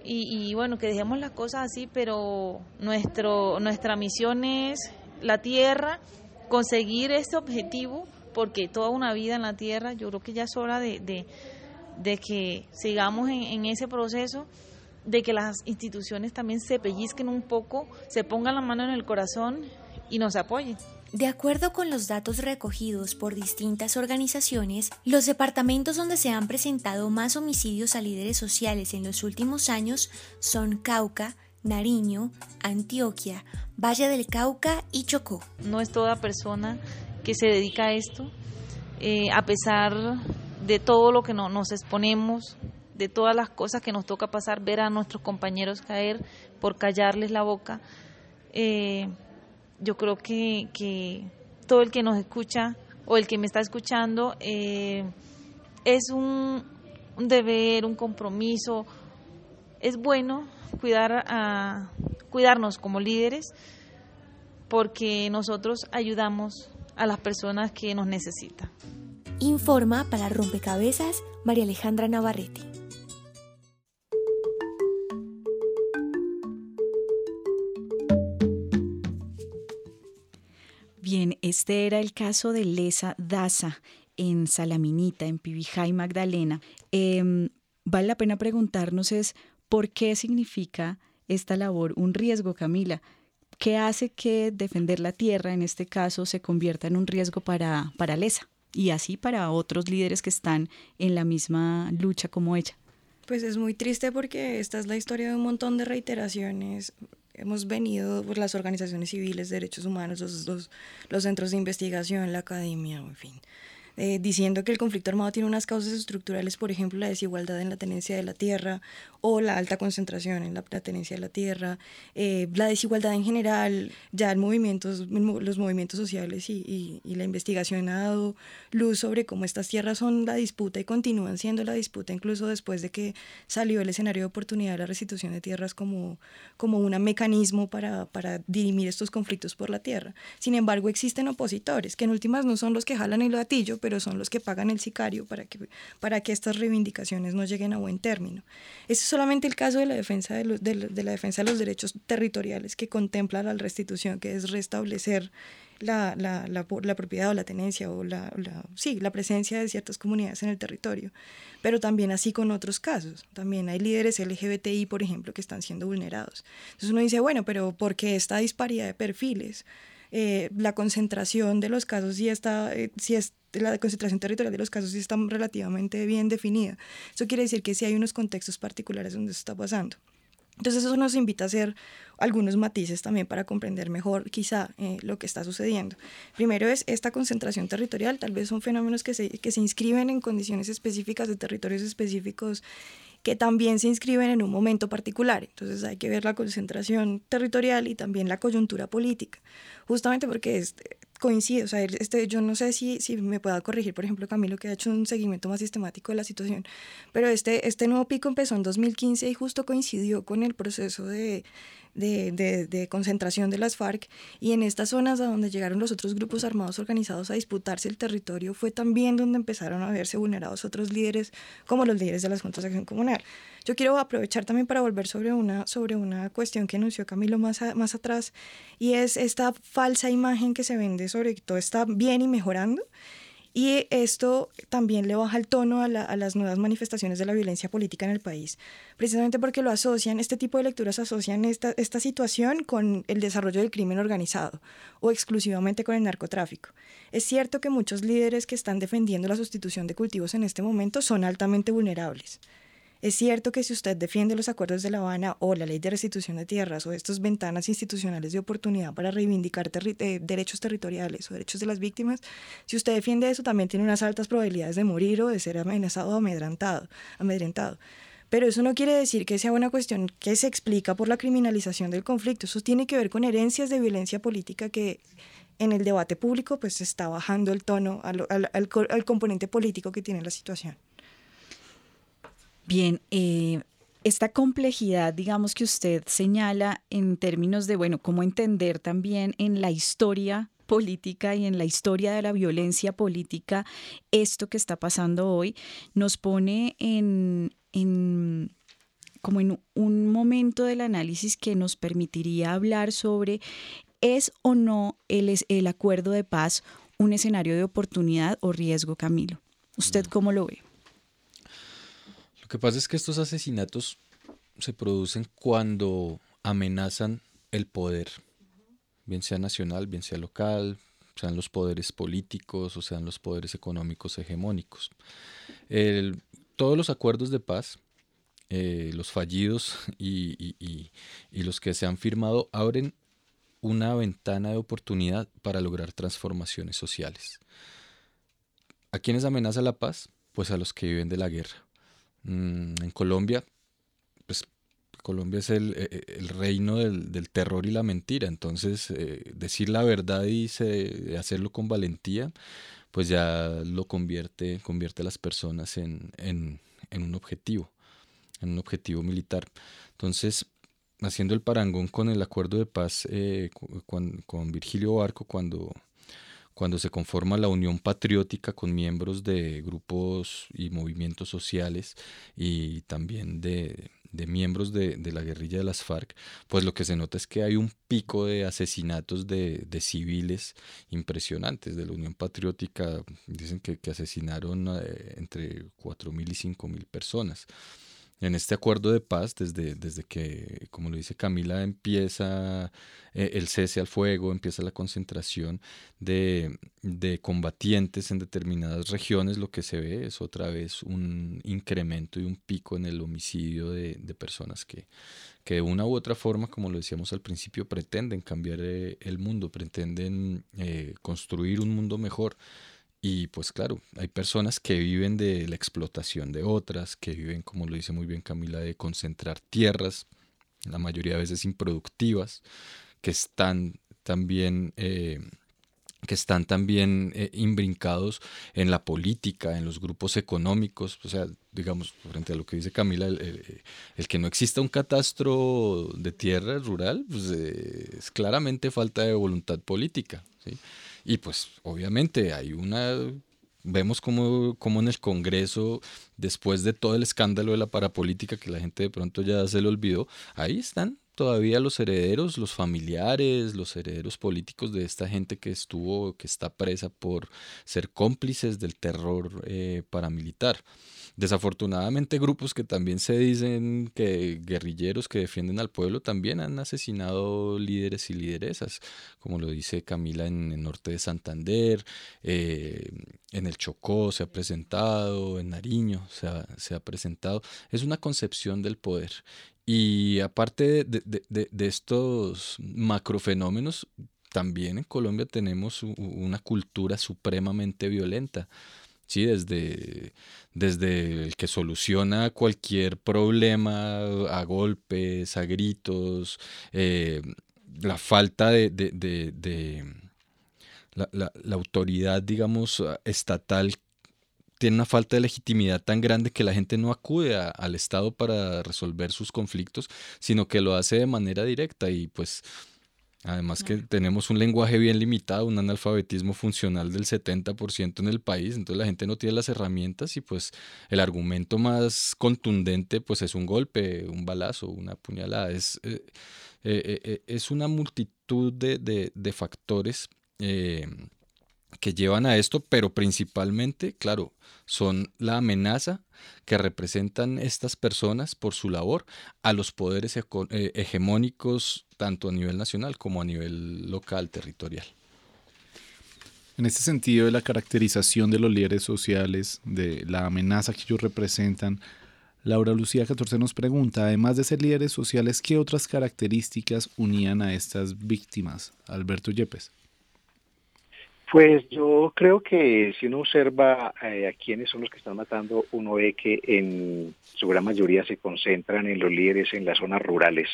y, bueno, que dejemos las cosas así, pero nuestro, nuestra misión es la tierra, conseguir ese objetivo, porque toda una vida en la tierra, yo creo que ya es hora de, de, que sigamos en ese proceso de que las instituciones también se pellizquen un poco, se pongan la mano en el corazón y nos apoyen. De acuerdo con los datos recogidos por distintas organizaciones, los departamentos donde se han presentado más homicidios a líderes sociales en los últimos años son Cauca, Nariño, Antioquia, Valle del Cauca y Chocó. No es toda persona que se dedica a esto, eh, a pesar de todo lo que nos exponemos, de todas las cosas que nos toca pasar, ver a nuestros compañeros caer por callarles la boca. Eh, yo creo que, todo el que nos escucha o el que me está escuchando eh, es un, deber, un compromiso. Es bueno cuidar a, cuidarnos como líderes porque nosotros ayudamos a las personas que nos necesitan. Informa para Rompecabezas María Alejandra Navarrete. Bien, este era el caso de Lesa Daza en Salaminita, en Pibijay, Magdalena. Em, vale la pena preguntarnos es por qué significa esta labor un riesgo, Camila. ¿Qué hace que defender la tierra, en este caso, se convierta en un riesgo para, para Lesa y así para otros líderes que están en la misma lucha como ella? Pues es muy triste porque esta es la historia de un montón de reiteraciones hemos venido por las organizaciones civiles, derechos humanos, los, los centros de investigación, la academia, en fin, eh, diciendo que el conflicto armado tiene unas causas estructurales, por ejemplo, la desigualdad en la tenencia de la tierra o la alta concentración en la, tenencia de la tierra, eh, la desigualdad en general, ya los movimientos sociales y, y, la investigación ha dado luz sobre cómo estas tierras son la disputa y continúan siendo la disputa incluso después de que salió el escenario de oportunidad de la restitución de tierras como, como un mecanismo para, para dirimir estos conflictos por la tierra. Sin embargo, existen opositores, que en últimas no son los que jalan el gatillo, pero son los que pagan el sicario para que, para que estas reivindicaciones no lleguen a buen término. Ese es solamente el caso de la defensa de, la defensa de los derechos territoriales que contempla la restitución, que es restablecer la, la, la, la, propiedad o la tenencia o la, sí, la presencia de ciertas comunidades en el territorio, pero también así con otros casos. También hay líderes LGBTI, por ejemplo, que están siendo vulnerados. Entonces uno dice, bueno, pero ¿por qué esta disparidad de perfiles? Eh, la concentración de los casos sí está, eh, si es la concentración territorial de los casos sí está relativamente bien definida. Eso quiere decir que sí hay unos contextos particulares donde eso está pasando. Entonces eso nos invita a hacer algunos matices también para comprender mejor quizá eh, lo que está sucediendo. Primero es esta concentración territorial, tal vez son fenómenos que se, que se inscriben en condiciones específicas de territorios específicos que también se inscriben en un momento particular. Entonces hay que ver la concentración territorial y también la coyuntura política, justamente porque coincide, o sea, este, yo no sé si, si me pueda corregir, por ejemplo, Camilo, que ha hecho un seguimiento más sistemático de la situación, pero este, este nuevo pico empezó en 2015 y justo coincidió con el proceso de, de, de, de, concentración de las FARC y en estas zonas a donde llegaron los otros grupos armados organizados a disputarse el territorio fue también donde empezaron a verse vulnerados otros líderes como los líderes de las juntas de acción comunal. Yo quiero aprovechar también para volver sobre una, sobre una cuestión que anunció Camilo más, más atrás y es esta falsa imagen que se vende sobre todo está bien y mejorando y esto también le baja el tono a, las nuevas manifestaciones de la violencia política en el país, precisamente porque lo asocian, este tipo de lecturas asocian esta situación con el desarrollo del crimen organizado o exclusivamente con el narcotráfico. Es cierto que muchos líderes que están defendiendo la sustitución de cultivos en este momento son altamente vulnerables. Es cierto que si usted defiende los acuerdos de La Habana o la ley de restitución de tierras o estas ventanas institucionales de oportunidad para reivindicar eh, derechos territoriales o derechos de las víctimas, si usted defiende eso también tiene unas altas probabilidades de morir o de ser amenazado o amedrentado. amedrentado. Pero eso no quiere decir que sea una cuestión que se explica por la criminalización del conflicto. Eso tiene que ver con herencias de violencia política que en el debate público pues está bajando el tono al, al componente político que tiene la situación. Bien, eh, esta complejidad, digamos, que usted señala en términos de, bueno, cómo entender también en la historia política y en la historia de la violencia política esto que está pasando hoy, nos pone en, en como en un momento del análisis que nos permitiría hablar sobre es o no el, el acuerdo de paz un escenario de oportunidad o riesgo, Camilo. ¿Usted mm. cómo lo ve? Lo que pasa es que estos asesinatos se producen cuando amenazan el poder, bien sea nacional, bien sea local, sean los poderes políticos o sean los poderes económicos hegemónicos. todos los acuerdos de paz, eh, los fallidos y, y los que se han firmado, abren una ventana de oportunidad para lograr transformaciones sociales. ¿A quiénes amenaza la paz? Pues a los que viven de la guerra en Colombia, pues Colombia es el, e, e, el reino del, terror y la mentira, entonces eh, decir la verdad y se, hacerlo con valentía, pues ya lo convierte, convierte a las personas en, un objetivo, en un objetivo militar. Entonces, haciendo el parangón con el acuerdo de paz eh, con, Virgilio Barco cuando cuando se conforma la Unión Patriótica con miembros de grupos y movimientos sociales y también de, miembros de, la guerrilla de las FARC, pues lo que se nota es que hay un pico de asesinatos de, civiles impresionantes. De la Unión Patriótica dicen que, asesinaron eh, entre 4.000 y 5.000 personas en este acuerdo de paz, desde, desde que, como lo dice Camila, empieza eh, el cese al fuego, empieza la concentración de, de, combatientes en determinadas regiones, lo que se ve es otra vez un incremento y un pico en el homicidio de, de personas que, que de una u otra forma, como lo decíamos al principio, pretenden cambiar eh, el mundo, pretenden eh, construir un mundo mejor. Y pues claro, hay personas que viven de la explotación de otras, que viven, como lo dice muy bien Camila, de concentrar tierras, la mayoría de veces improductivas, que están también... Eh, que están también eh, imbrincados en la política, en los grupos económicos, o sea, digamos, frente a lo que dice Camila, el, que no exista un catastro de tierra rural, pues eh, es claramente falta de voluntad política, ¿sí? Y pues obviamente hay una vemos como, como en el Congreso, después de todo el escándalo de la parapolítica que la gente de pronto ya se le olvidó, ahí están todavía los herederos, los familiares, los herederos políticos de esta gente que estuvo, que está presa por ser cómplices del terror eh, paramilitar. Desafortunadamente grupos que también se dicen que guerrilleros que defienden al pueblo también han asesinado líderes y lideresas, como lo dice Camila en el norte de Santander, eh, en el Chocó se ha presentado, en Nariño se ha, se ha presentado. Es una concepción del poder y aparte de, de, de, estos macrofenómenos, también en Colombia tenemos una cultura supremamente violenta. Sí, desde, desde el que soluciona cualquier problema a golpes, a gritos, eh, la falta de, de, la, la, la, autoridad, digamos, estatal tiene una falta de legitimidad tan grande que la gente no acude al Estado para resolver sus conflictos, sino que lo hace de manera directa y pues además que tenemos un lenguaje bien limitado, un analfabetismo funcional del 70% en el país, entonces la gente no tiene las herramientas y pues el argumento más contundente pues es un golpe, un balazo, una puñalada, es, eh, eh, eh, es una multitud de, de, de factores que llevan a esto, pero principalmente, claro, son la amenaza que representan estas personas por su labor a los poderes eh, hegemónicos tanto a nivel nacional como a nivel local, territorial. En este sentido de la caracterización de los líderes sociales, de la amenaza que ellos representan, Laura Lucía 14 nos pregunta, además de ser líderes sociales, ¿qué otras características unían a estas víctimas? Alberto Yepes. Pues yo creo que si uno observa eh, a quiénes son los que están matando, uno ve que en su gran mayoría se concentran en los líderes en las zonas rurales,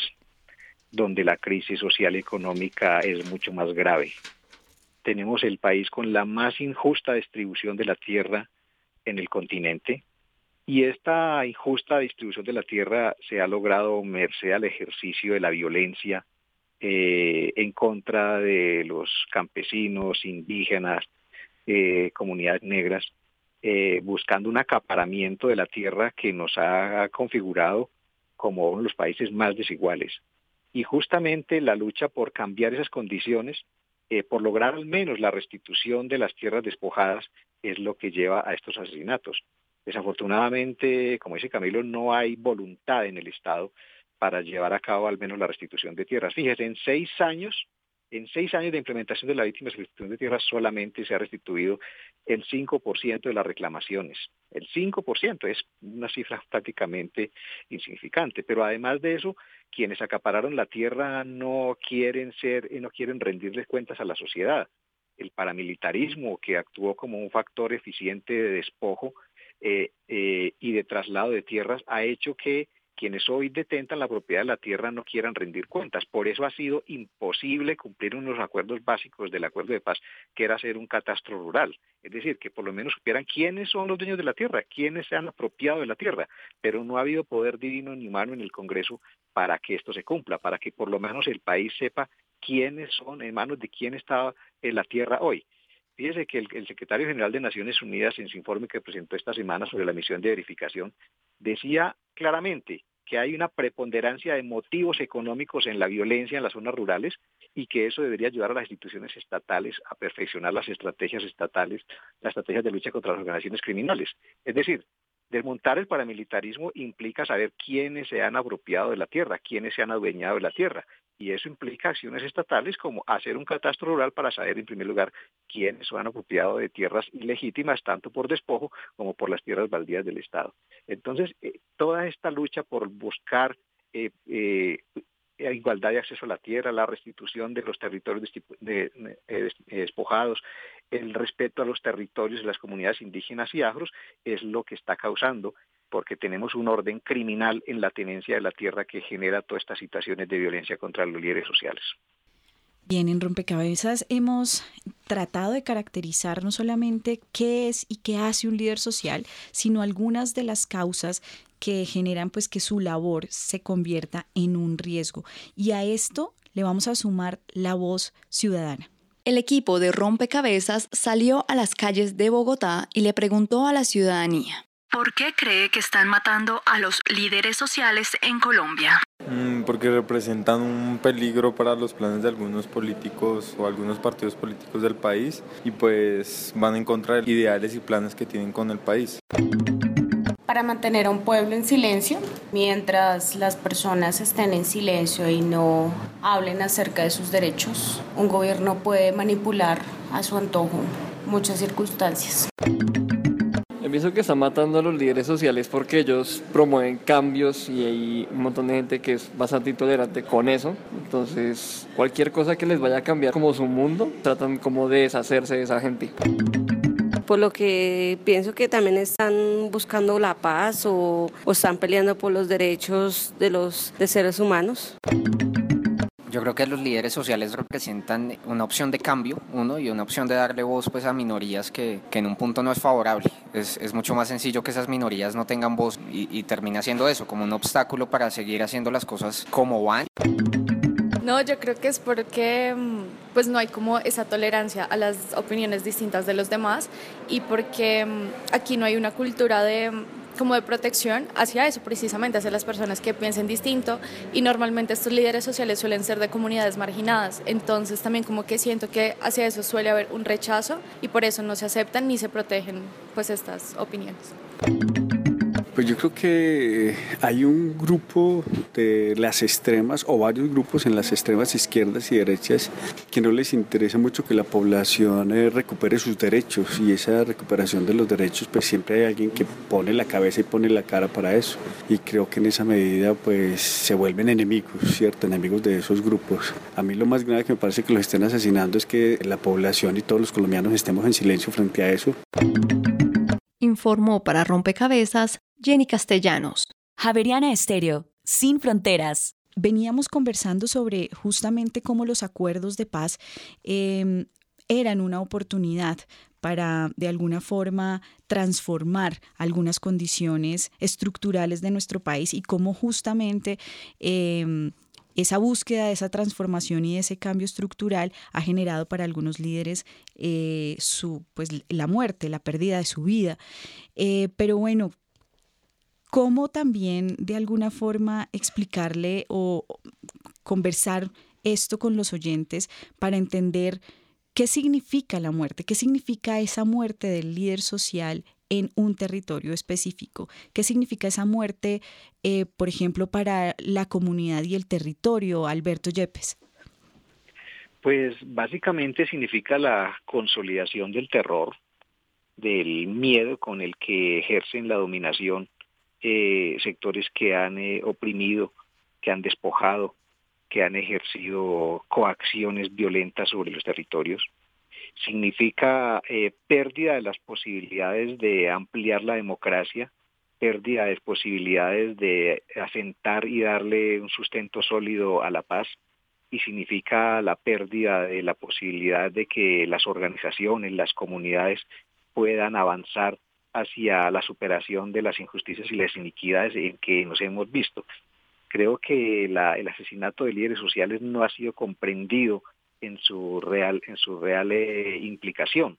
donde la crisis social y económica es mucho más grave. Tenemos el país con la más injusta distribución de la tierra en el continente y esta injusta distribución de la tierra se ha logrado merced al ejercicio de la violencia eh, en contra de los campesinos, indígenas, eh, comunidades negras, eh, buscando un acaparamiento de la tierra que nos ha configurado como uno de los países más desiguales. Y justamente la lucha por cambiar esas condiciones, por lograr al menos la restitución de las tierras despojadas, es lo que lleva a estos asesinatos. Desafortunadamente, como dice Camilo, no hay voluntad en el Estado para llevar a cabo al menos la restitución de tierras. Fíjese, en seis años, en seis años de implementación de la víctima de restitución de tierras solamente se ha restituido el 5% de las reclamaciones. El 5% es una cifra prácticamente insignificante, pero además de eso, quienes acapararon la tierra no quieren ser, no quieren rendirles cuentas a la sociedad. El paramilitarismo que actuó como un factor eficiente de despojo eh, eh, y de traslado de tierras ha hecho que quienes hoy detentan la propiedad de la tierra no quieran rendir cuentas. Por eso ha sido imposible cumplir unos acuerdos básicos del acuerdo de paz, que era hacer un catastro rural. Es decir, que por lo menos supieran quiénes son los dueños de la tierra, quiénes se han apropiado de la tierra. Pero no ha habido poder divino ni humano en el Congreso para que esto se cumpla, para que por lo menos el país sepa quiénes son, en manos de quién está en la tierra hoy. Fíjese que el, el, secretario general de Naciones Unidas en su informe que presentó esta semana sobre la misión de verificación decía claramente que hay una preponderancia de motivos económicos en la violencia en las zonas rurales y que eso debería ayudar a las instituciones estatales a perfeccionar las estrategias estatales, las estrategias de lucha contra las organizaciones criminales. Es decir, desmontar el paramilitarismo implica saber quiénes se han apropiado de la tierra, quiénes se han adueñado de la tierra. Y eso implica acciones estatales como hacer un catastro rural para saber, en primer lugar, quiénes se han apropiado de tierras ilegítimas, tanto por despojo como por las tierras baldías del Estado. Entonces, eh, toda esta lucha por buscar eh, eh, igualdad de acceso a la tierra, la restitución de los territorios despojados, el respeto a los territorios de las comunidades indígenas y afros, es lo que está causando porque tenemos un orden criminal en la tenencia de la tierra que genera todas estas situaciones de violencia contra los líderes sociales. Bien, en Rompecabezas hemos tratado de caracterizar no solamente qué es y qué hace un líder social, sino algunas de las causas que generan pues que su labor se convierta en un riesgo. Y a esto le vamos a sumar la voz ciudadana. El equipo de Rompecabezas salió a las calles de Bogotá y le preguntó a la ciudadanía. ¿Por qué cree que están matando a los líderes sociales en Colombia? Mm, porque representan un peligro para los planes de algunos políticos o algunos partidos políticos del país y pues van en contra de ideales y planes que tienen con el país para mantener a un pueblo en silencio. Mientras las personas estén en silencio y no hablen acerca de sus derechos, un gobierno puede manipular a su antojo muchas circunstancias. Pienso que está matando a los líderes sociales porque ellos promueven cambios y hay un montón de gente que es bastante intolerante con eso. Entonces, cualquier cosa que les vaya a cambiar como su mundo, tratan como de deshacerse de esa gente por lo que pienso que también están buscando la paz o, están peleando por los derechos de los de seres humanos. Yo creo que los líderes sociales representan una opción de cambio, uno, y una opción de darle voz pues, a minorías que, que en un punto no es favorable. Es, mucho más sencillo que esas minorías no tengan voz y, y termina siendo eso, como un obstáculo para seguir haciendo las cosas como van. No, yo creo que es porque mm, pues no hay como esa tolerancia a las opiniones distintas de los demás y porque mm, aquí no hay una cultura de como de protección hacia eso, precisamente hacia las personas que piensen distinto y normalmente estos líderes sociales suelen ser de comunidades marginadas, entonces también como que siento que hacia eso suele haber un rechazo y por eso no se aceptan ni se protegen pues estas opiniones. Pues yo creo que hay un grupo de las extremas o varios grupos en las extremas izquierdas y derechas que no les interesa mucho que la población eh, recupere sus derechos y esa recuperación de los derechos pues siempre hay alguien que pone la cabeza y pone la cara para eso y creo que en esa medida pues se vuelven enemigos, ¿cierto? Enemigos de esos grupos. A mí lo más grave que me parece que los estén asesinando es que la población y todos los colombianos estemos en silencio frente a eso. Informó para Rompecabezas Jenny Castellanos. Javeriana Estéreo, sin fronteras. Veníamos conversando sobre justamente cómo los acuerdos de paz em, eran una oportunidad para de alguna forma transformar algunas condiciones estructurales de nuestro país y cómo justamente em, esa búsqueda, esa transformación y ese cambio estructural ha generado para algunos líderes eh, su, pues, la muerte, la pérdida de su vida. Eh, pero bueno, cómo también de alguna forma explicarle o conversar esto con los oyentes para entender qué significa la muerte, qué significa esa muerte del líder social en un territorio específico, qué significa esa muerte, eh, por ejemplo, para la comunidad y el territorio, Alberto Yepes. Pues básicamente significa la consolidación del terror, del miedo con el que ejercen la dominación eh, sectores que han eh, oprimido, que han despojado, que han ejercido coacciones violentas sobre los territorios. Significa eh, pérdida de las posibilidades de ampliar la democracia, pérdida de posibilidades de asentar y darle un sustento sólido a la paz, y significa la pérdida de la posibilidad de que las organizaciones, las comunidades puedan avanzar hacia la superación de las injusticias y las iniquidades en que nos hemos visto. Creo que el asesinato de líderes sociales no ha sido comprendido en su real, en su real eh, implicación.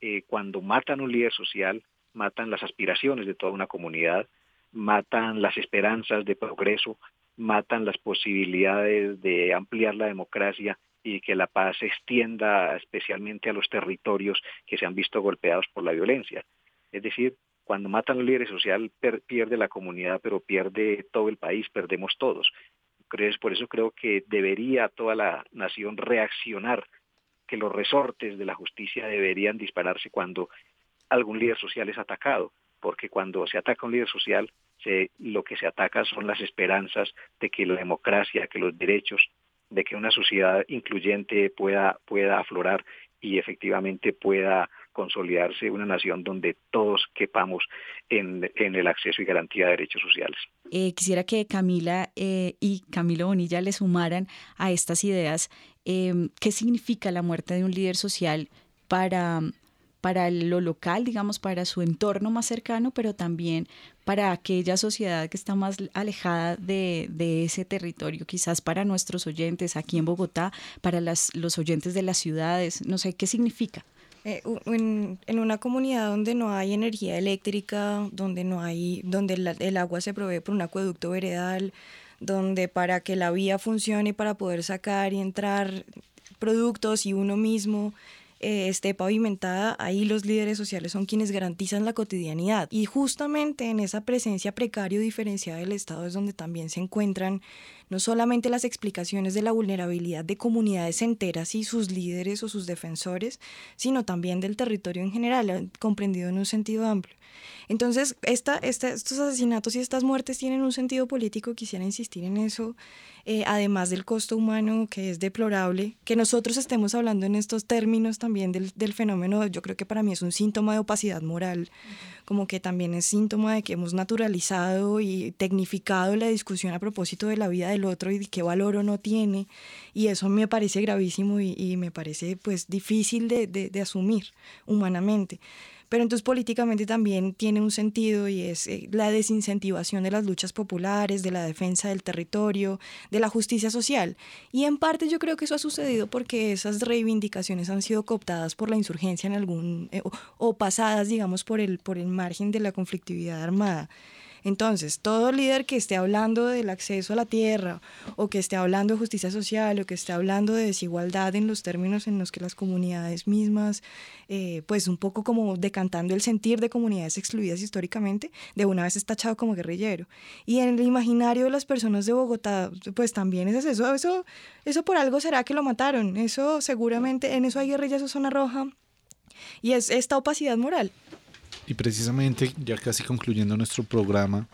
Eh, cuando matan un líder social, matan las aspiraciones de toda una comunidad, matan las esperanzas de progreso, matan las posibilidades de ampliar la democracia y que la paz se extienda especialmente a los territorios que se han visto golpeados por la violencia. Es decir, cuando matan al líder social pierde la comunidad, pero pierde todo el país, perdemos todos. Por eso creo que debería toda la nación reaccionar, que los resortes de la justicia deberían dispararse cuando algún líder social es atacado, porque cuando se ataca un líder social, lo que se ataca son las esperanzas de que la democracia, que los derechos, de que una sociedad incluyente pueda, pueda aflorar y efectivamente pueda consolidarse una nación donde todos quepamos en, el acceso y garantía de derechos sociales. Eh, quisiera que Camila eh, y Camilo Bonilla le sumaran a estas ideas em, qué significa la muerte de un líder social para, para lo local, digamos, para su entorno más cercano, pero también para aquella sociedad que está más alejada de, ese territorio, quizás para nuestros oyentes aquí en Bogotá, para las, los oyentes de las ciudades, no sé, ¿qué significa? Eh, en, una comunidad donde no hay energía eléctrica, donde no hay, donde el agua se provee por un acueducto veredal, donde para que la vía funcione para poder sacar y entrar productos y uno mismo eh, esté pavimentada, ahí los líderes sociales son quienes garantizan la cotidianidad. Y justamente en esa presencia precario diferenciada del Estado es donde también se encuentran no solamente las explicaciones de la vulnerabilidad de comunidades enteras y sus líderes o sus defensores, sino también del territorio en general, eh, comprendido en un sentido amplio. Entonces, estos asesinatos y estas muertes tienen un sentido político, quisiera insistir en eso, eh, además del costo humano que es deplorable, que nosotros estemos hablando en estos términos también del, del fenómeno, yo creo que para mí es un síntoma de opacidad moral, como que también es síntoma de que hemos naturalizado y tecnificado la discusión a propósito de la vida del otro y de qué valor o no tiene, y eso me parece gravísimo y, me parece pues difícil de asumir humanamente pero entonces políticamente también tiene un sentido y es eh, la desincentivación de las luchas populares, de la defensa del territorio, de la justicia social. Y en parte yo creo que eso ha sucedido porque esas reivindicaciones han sido cooptadas por la insurgencia en algún, eh, o, pasadas, digamos, por el, por el margen de la conflictividad armada. Entonces, todo líder que esté hablando del acceso a la tierra o que esté hablando de justicia social o que esté hablando de desigualdad en los términos en los que las comunidades mismas, eh, pues un poco como decantando el sentir de comunidades excluidas históricamente, de una vez está tachado como guerrillero. Y en el imaginario de las personas de Bogotá, pues también es eso. Eso, eso por algo será que lo mataron. Eso seguramente, en eso hay guerrillas o zona roja. Y es esta opacidad moral. Y precisamente, ya casi concluyendo nuestro programa,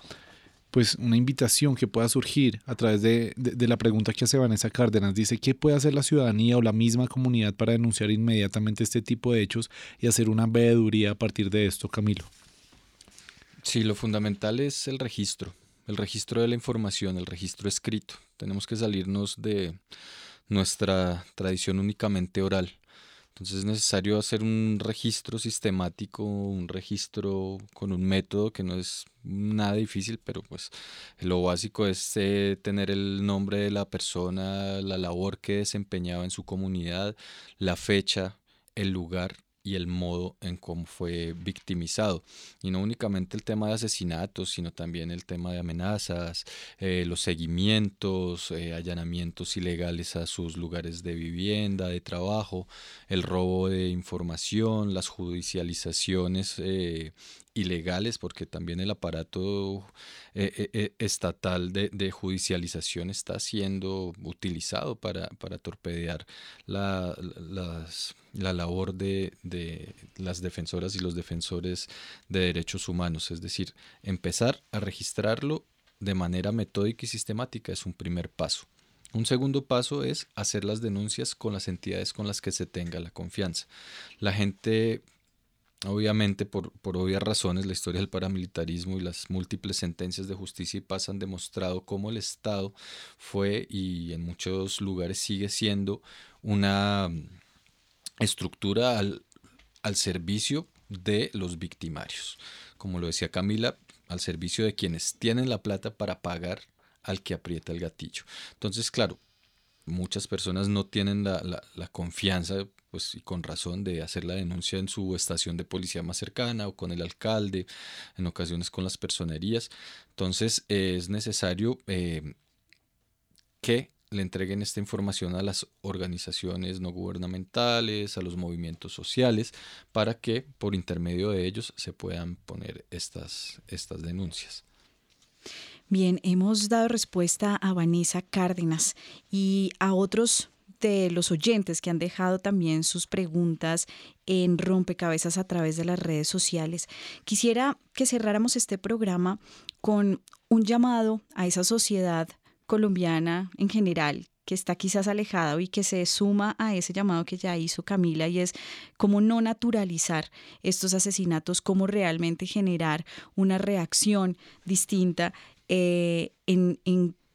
pues una invitación que pueda surgir a través de, la pregunta que hace Vanessa Cárdenas. Dice, ¿qué puede hacer la ciudadanía o la misma comunidad para denunciar inmediatamente este tipo de hechos y hacer una veeduría a partir de esto, Camilo? Sí, lo fundamental es el registro, el registro de la información, el registro escrito. Tenemos que salirnos de nuestra tradición únicamente oral. Entonces es necesario hacer un registro sistemático, un registro con un método que no es nada difícil, pero pues lo básico es eh, tener el nombre de la persona, la labor que desempeñaba en su comunidad, la fecha, el lugar y el modo en cómo fue victimizado. Y no únicamente el tema de asesinatos, sino también el tema de amenazas, eh, los seguimientos, eh, allanamientos ilegales a sus lugares de vivienda, de trabajo, el robo de información, las judicializaciones eh, ilegales, porque también el aparato eh, eh, eh, estatal de, judicialización está siendo utilizado para, torpedear la, la labor de, de, las defensoras y los defensores de derechos humanos. Es decir, empezar a registrarlo de manera metódica y sistemática es un primer paso. Un segundo paso es hacer las denuncias con las entidades con las que se tenga la confianza. La gente Obviamente, por, por, obvias razones, la historia del paramilitarismo y las múltiples sentencias de justicia y paz han demostrado cómo el Estado fue y en muchos lugares sigue siendo una mm, estructura al, al servicio de los victimarios. Como lo decía Camila, al servicio de quienes tienen la plata para pagar al que aprieta el gatillo. Entonces, claro, muchas personas no tienen la, la, confianza pues y con razón de hacer la denuncia en su estación de policía más cercana o con el alcalde, en ocasiones con las personerías. Entonces es necesario eh, que le entreguen esta información a las organizaciones no gubernamentales, a los movimientos sociales, para que por intermedio de ellos se puedan poner estas, estas denuncias. Bien, hemos dado respuesta a Vanessa Cárdenas y a otros de los oyentes que han dejado también sus preguntas en rompecabezas a través de las redes sociales. Quisiera que cerráramos este programa con un llamado a esa sociedad colombiana en general que está quizás alejada y que se suma a ese llamado que ya hizo Camila y es cómo no naturalizar estos asesinatos, cómo realmente generar una reacción distinta eh, en,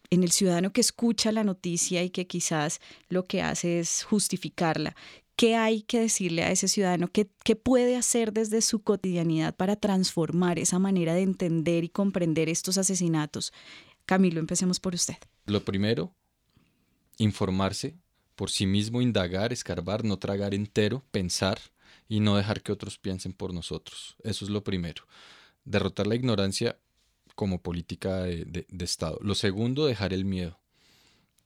el ciudadano que escucha la noticia y que quizás lo que hace es justificarla. ¿Qué hay que decirle a ese ciudadano? ¿Qué, ¿Qué, puede hacer desde su cotidianidad para transformar esa manera de entender y comprender estos asesinatos? Camilo, empecemos por usted. Lo primero, informarse, por sí mismo indagar, escarbar, no tragar entero, pensar y no dejar que otros piensen por nosotros. Eso es lo primero. Derrotar la ignorancia como política de, Estado. Lo segundo, dejar el miedo.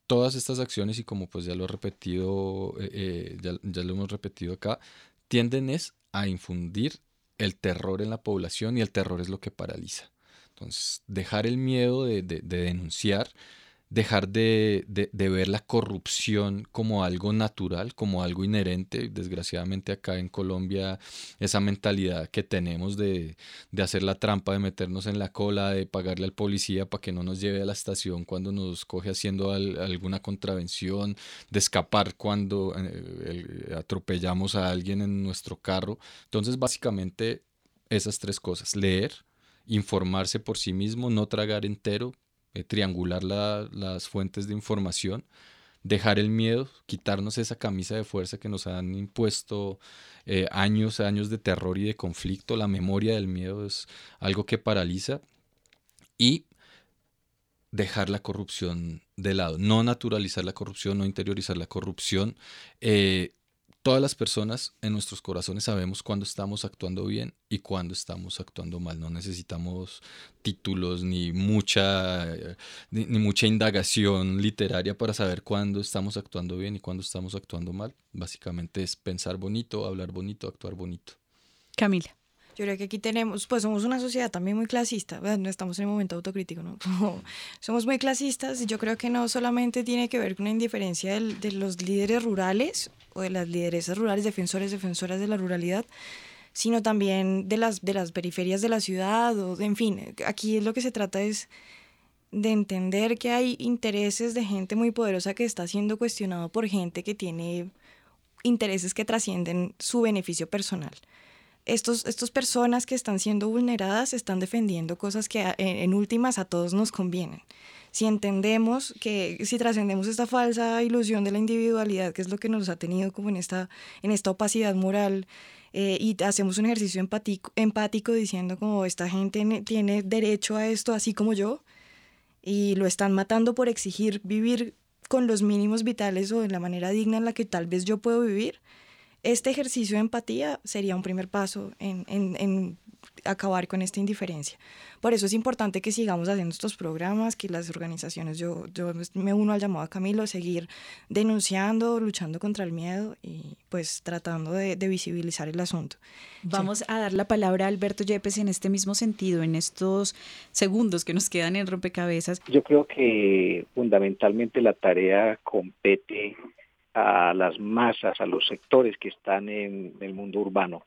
Todas estas acciones, y como pues ya lo he repetido, eh, eh, ya, ya, lo hemos repetido acá, tienden es a infundir el terror en la población y el terror es lo que paraliza. Entonces, dejar el miedo de, de denunciar, dejar de, ver la corrupción como algo natural, como algo inherente. Desgraciadamente acá en Colombia esa mentalidad que tenemos de, hacer la trampa, de meternos en la cola, de pagarle al policía para que no nos lleve a la estación cuando nos coge haciendo alguna contravención, de escapar cuando eh, atropellamos a alguien en nuestro carro. Entonces básicamente esas tres cosas, leer, informarse por sí mismo, no tragar entero, eh, triangular las fuentes de información, dejar el miedo, quitarnos esa camisa de fuerza que nos han impuesto eh, años, años de terror y de conflicto. La memoria del miedo es algo que paraliza y dejar la corrupción de lado, no naturalizar la corrupción, no interiorizar la corrupción, eh, Todas las personas en nuestros corazones sabemos cuándo estamos actuando bien y cuándo estamos actuando mal. No necesitamos títulos ni mucha, ni, mucha indagación literaria para saber cuándo estamos actuando bien y cuándo estamos actuando mal. Básicamente es pensar bonito, hablar bonito, actuar bonito. Camila. Yo creo que aquí tenemos, pues somos una sociedad también muy clasista, no estamos en un momento autocrítico, ¿no? somos muy clasistas y yo creo que no solamente tiene que ver con la indiferencia de los líderes rurales o de las lideresas rurales, defensores, defensoras de la ruralidad, sino también de las, de las periferias de la ciudad, o en fin, aquí lo que se trata es de entender que hay intereses de gente muy poderosa que está siendo cuestionado por gente que tiene intereses que trascienden su beneficio personal estos, estas personas que están siendo vulneradas están defendiendo cosas que en, últimas a todos nos convienen. Si entendemos que, si trascendemos esta falsa ilusión de la individualidad, que es lo que nos ha tenido como en esta, en esta opacidad moral, eh, y hacemos un ejercicio empático, empático diciendo como esta gente tiene derecho a esto así como yo, y lo están matando por exigir vivir con los mínimos vitales o de la manera digna en la que tal vez yo puedo vivir, este ejercicio de empatía sería un primer paso en, en, acabar con esta indiferencia. Por eso es importante que sigamos haciendo estos programas, que las organizaciones, yo, yo me uno al llamado a Camilo, seguir denunciando, luchando contra el miedo y pues tratando de, visibilizar el asunto. Vamos a dar la palabra a Alberto Yepes en este mismo sentido, en estos segundos que nos quedan en rompecabezas. Yo creo que fundamentalmente la tarea compete a las masas, a los sectores que están en el mundo urbano,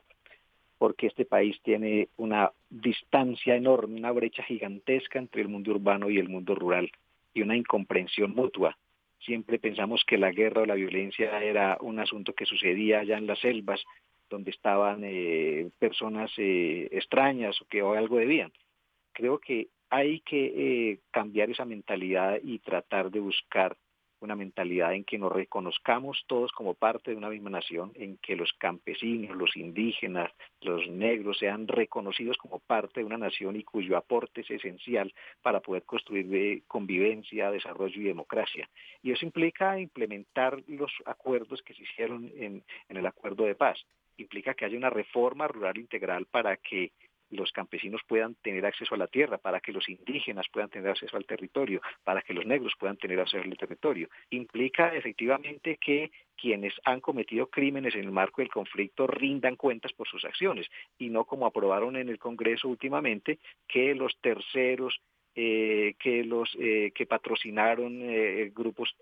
porque este país tiene una distancia enorme, una brecha gigantesca entre el mundo urbano y el mundo rural y una incomprensión mutua. Siempre pensamos que la guerra o la violencia era un asunto que sucedía allá en las selvas, donde estaban eh, personas eh, extrañas o que algo debían. Creo que hay que eh, cambiar esa mentalidad y tratar de buscar una mentalidad en que nos reconozcamos todos como parte de una misma nación, en que los campesinos, los indígenas, los negros sean reconocidos como parte de una nación y cuyo aporte es esencial para poder construir convivencia, desarrollo y democracia. Y eso implica implementar los acuerdos que se hicieron en, en el acuerdo de paz. Implica que haya una reforma rural integral para que los campesinos puedan tener acceso a la tierra, para que los indígenas puedan tener acceso al territorio, para que los negros puedan tener acceso al territorio. Implica efectivamente que quienes han cometido crímenes en el marco del conflicto rindan cuentas por sus acciones y no como aprobaron en el Congreso últimamente que los terceros eh, que los eh, que patrocinaron eh, grupos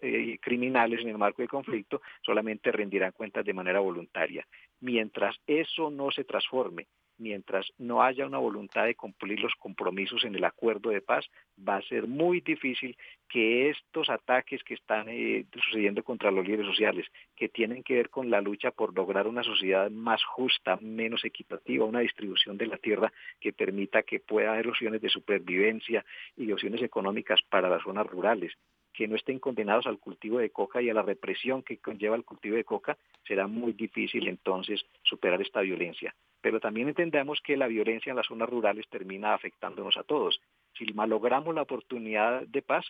criminales en el marco del conflicto solamente rendirán cuentas de manera voluntaria. Mientras eso no se transforme mientras no haya una voluntad de cumplir los compromisos en el acuerdo de paz, va a ser muy difícil que estos ataques que están eh, sucediendo contra los líderes sociales, que tienen que ver con la lucha por lograr una sociedad más justa, menos equitativa, una distribución de la tierra que permita que pueda haber opciones de supervivencia y opciones económicas para las zonas rurales, que no estén condenados al cultivo de coca y a la represión que conlleva el cultivo de coca, será muy difícil entonces superar esta violencia. Pero también entendamos que la violencia en las zonas rurales termina afectándonos a todos. Si malogramos la oportunidad de paz,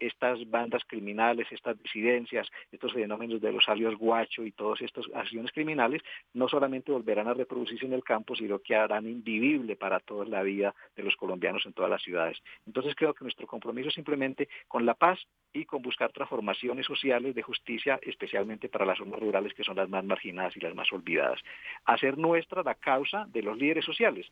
estas bandas criminales, estas disidencias, estos fenómenos de los alios guacho y todas estas acciones criminales, no solamente volverán a reproducirse en el campo, sino que harán invivible para toda la vida de los colombianos en todas las ciudades. Entonces creo que nuestro compromiso es simplemente con la paz y con buscar transformaciones sociales de justicia, especialmente para las zonas rurales que son las más marginadas y las más olvidadas. Hacer nuestra la causa de los líderes sociales,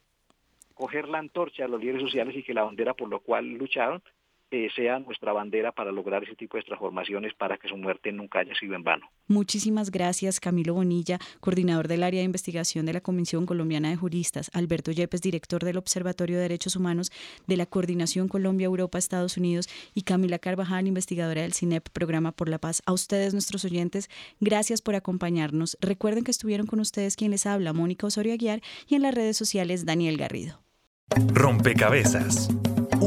coger la antorcha de los líderes sociales y que la bandera por lo cual lucharon eh, sea nuestra bandera para lograr ese tipo de transformaciones para que su muerte nunca haya sido en vano. Muchísimas gracias, Camilo Bonilla, coordinador del área de investigación de la Comisión Colombiana de Juristas, Alberto Yepes, director del Observatorio de Derechos Humanos de la Coordinación Colombia-Europa-Estados Unidos y Camila Carvajal, investigadora del CINEP, Programa por la Paz. A ustedes, nuestros oyentes, gracias por acompañarnos. Recuerden que estuvieron con ustedes quien les habla, Mónica Osorio Aguiar, y en las redes sociales, Daniel Garrido. Rompecabezas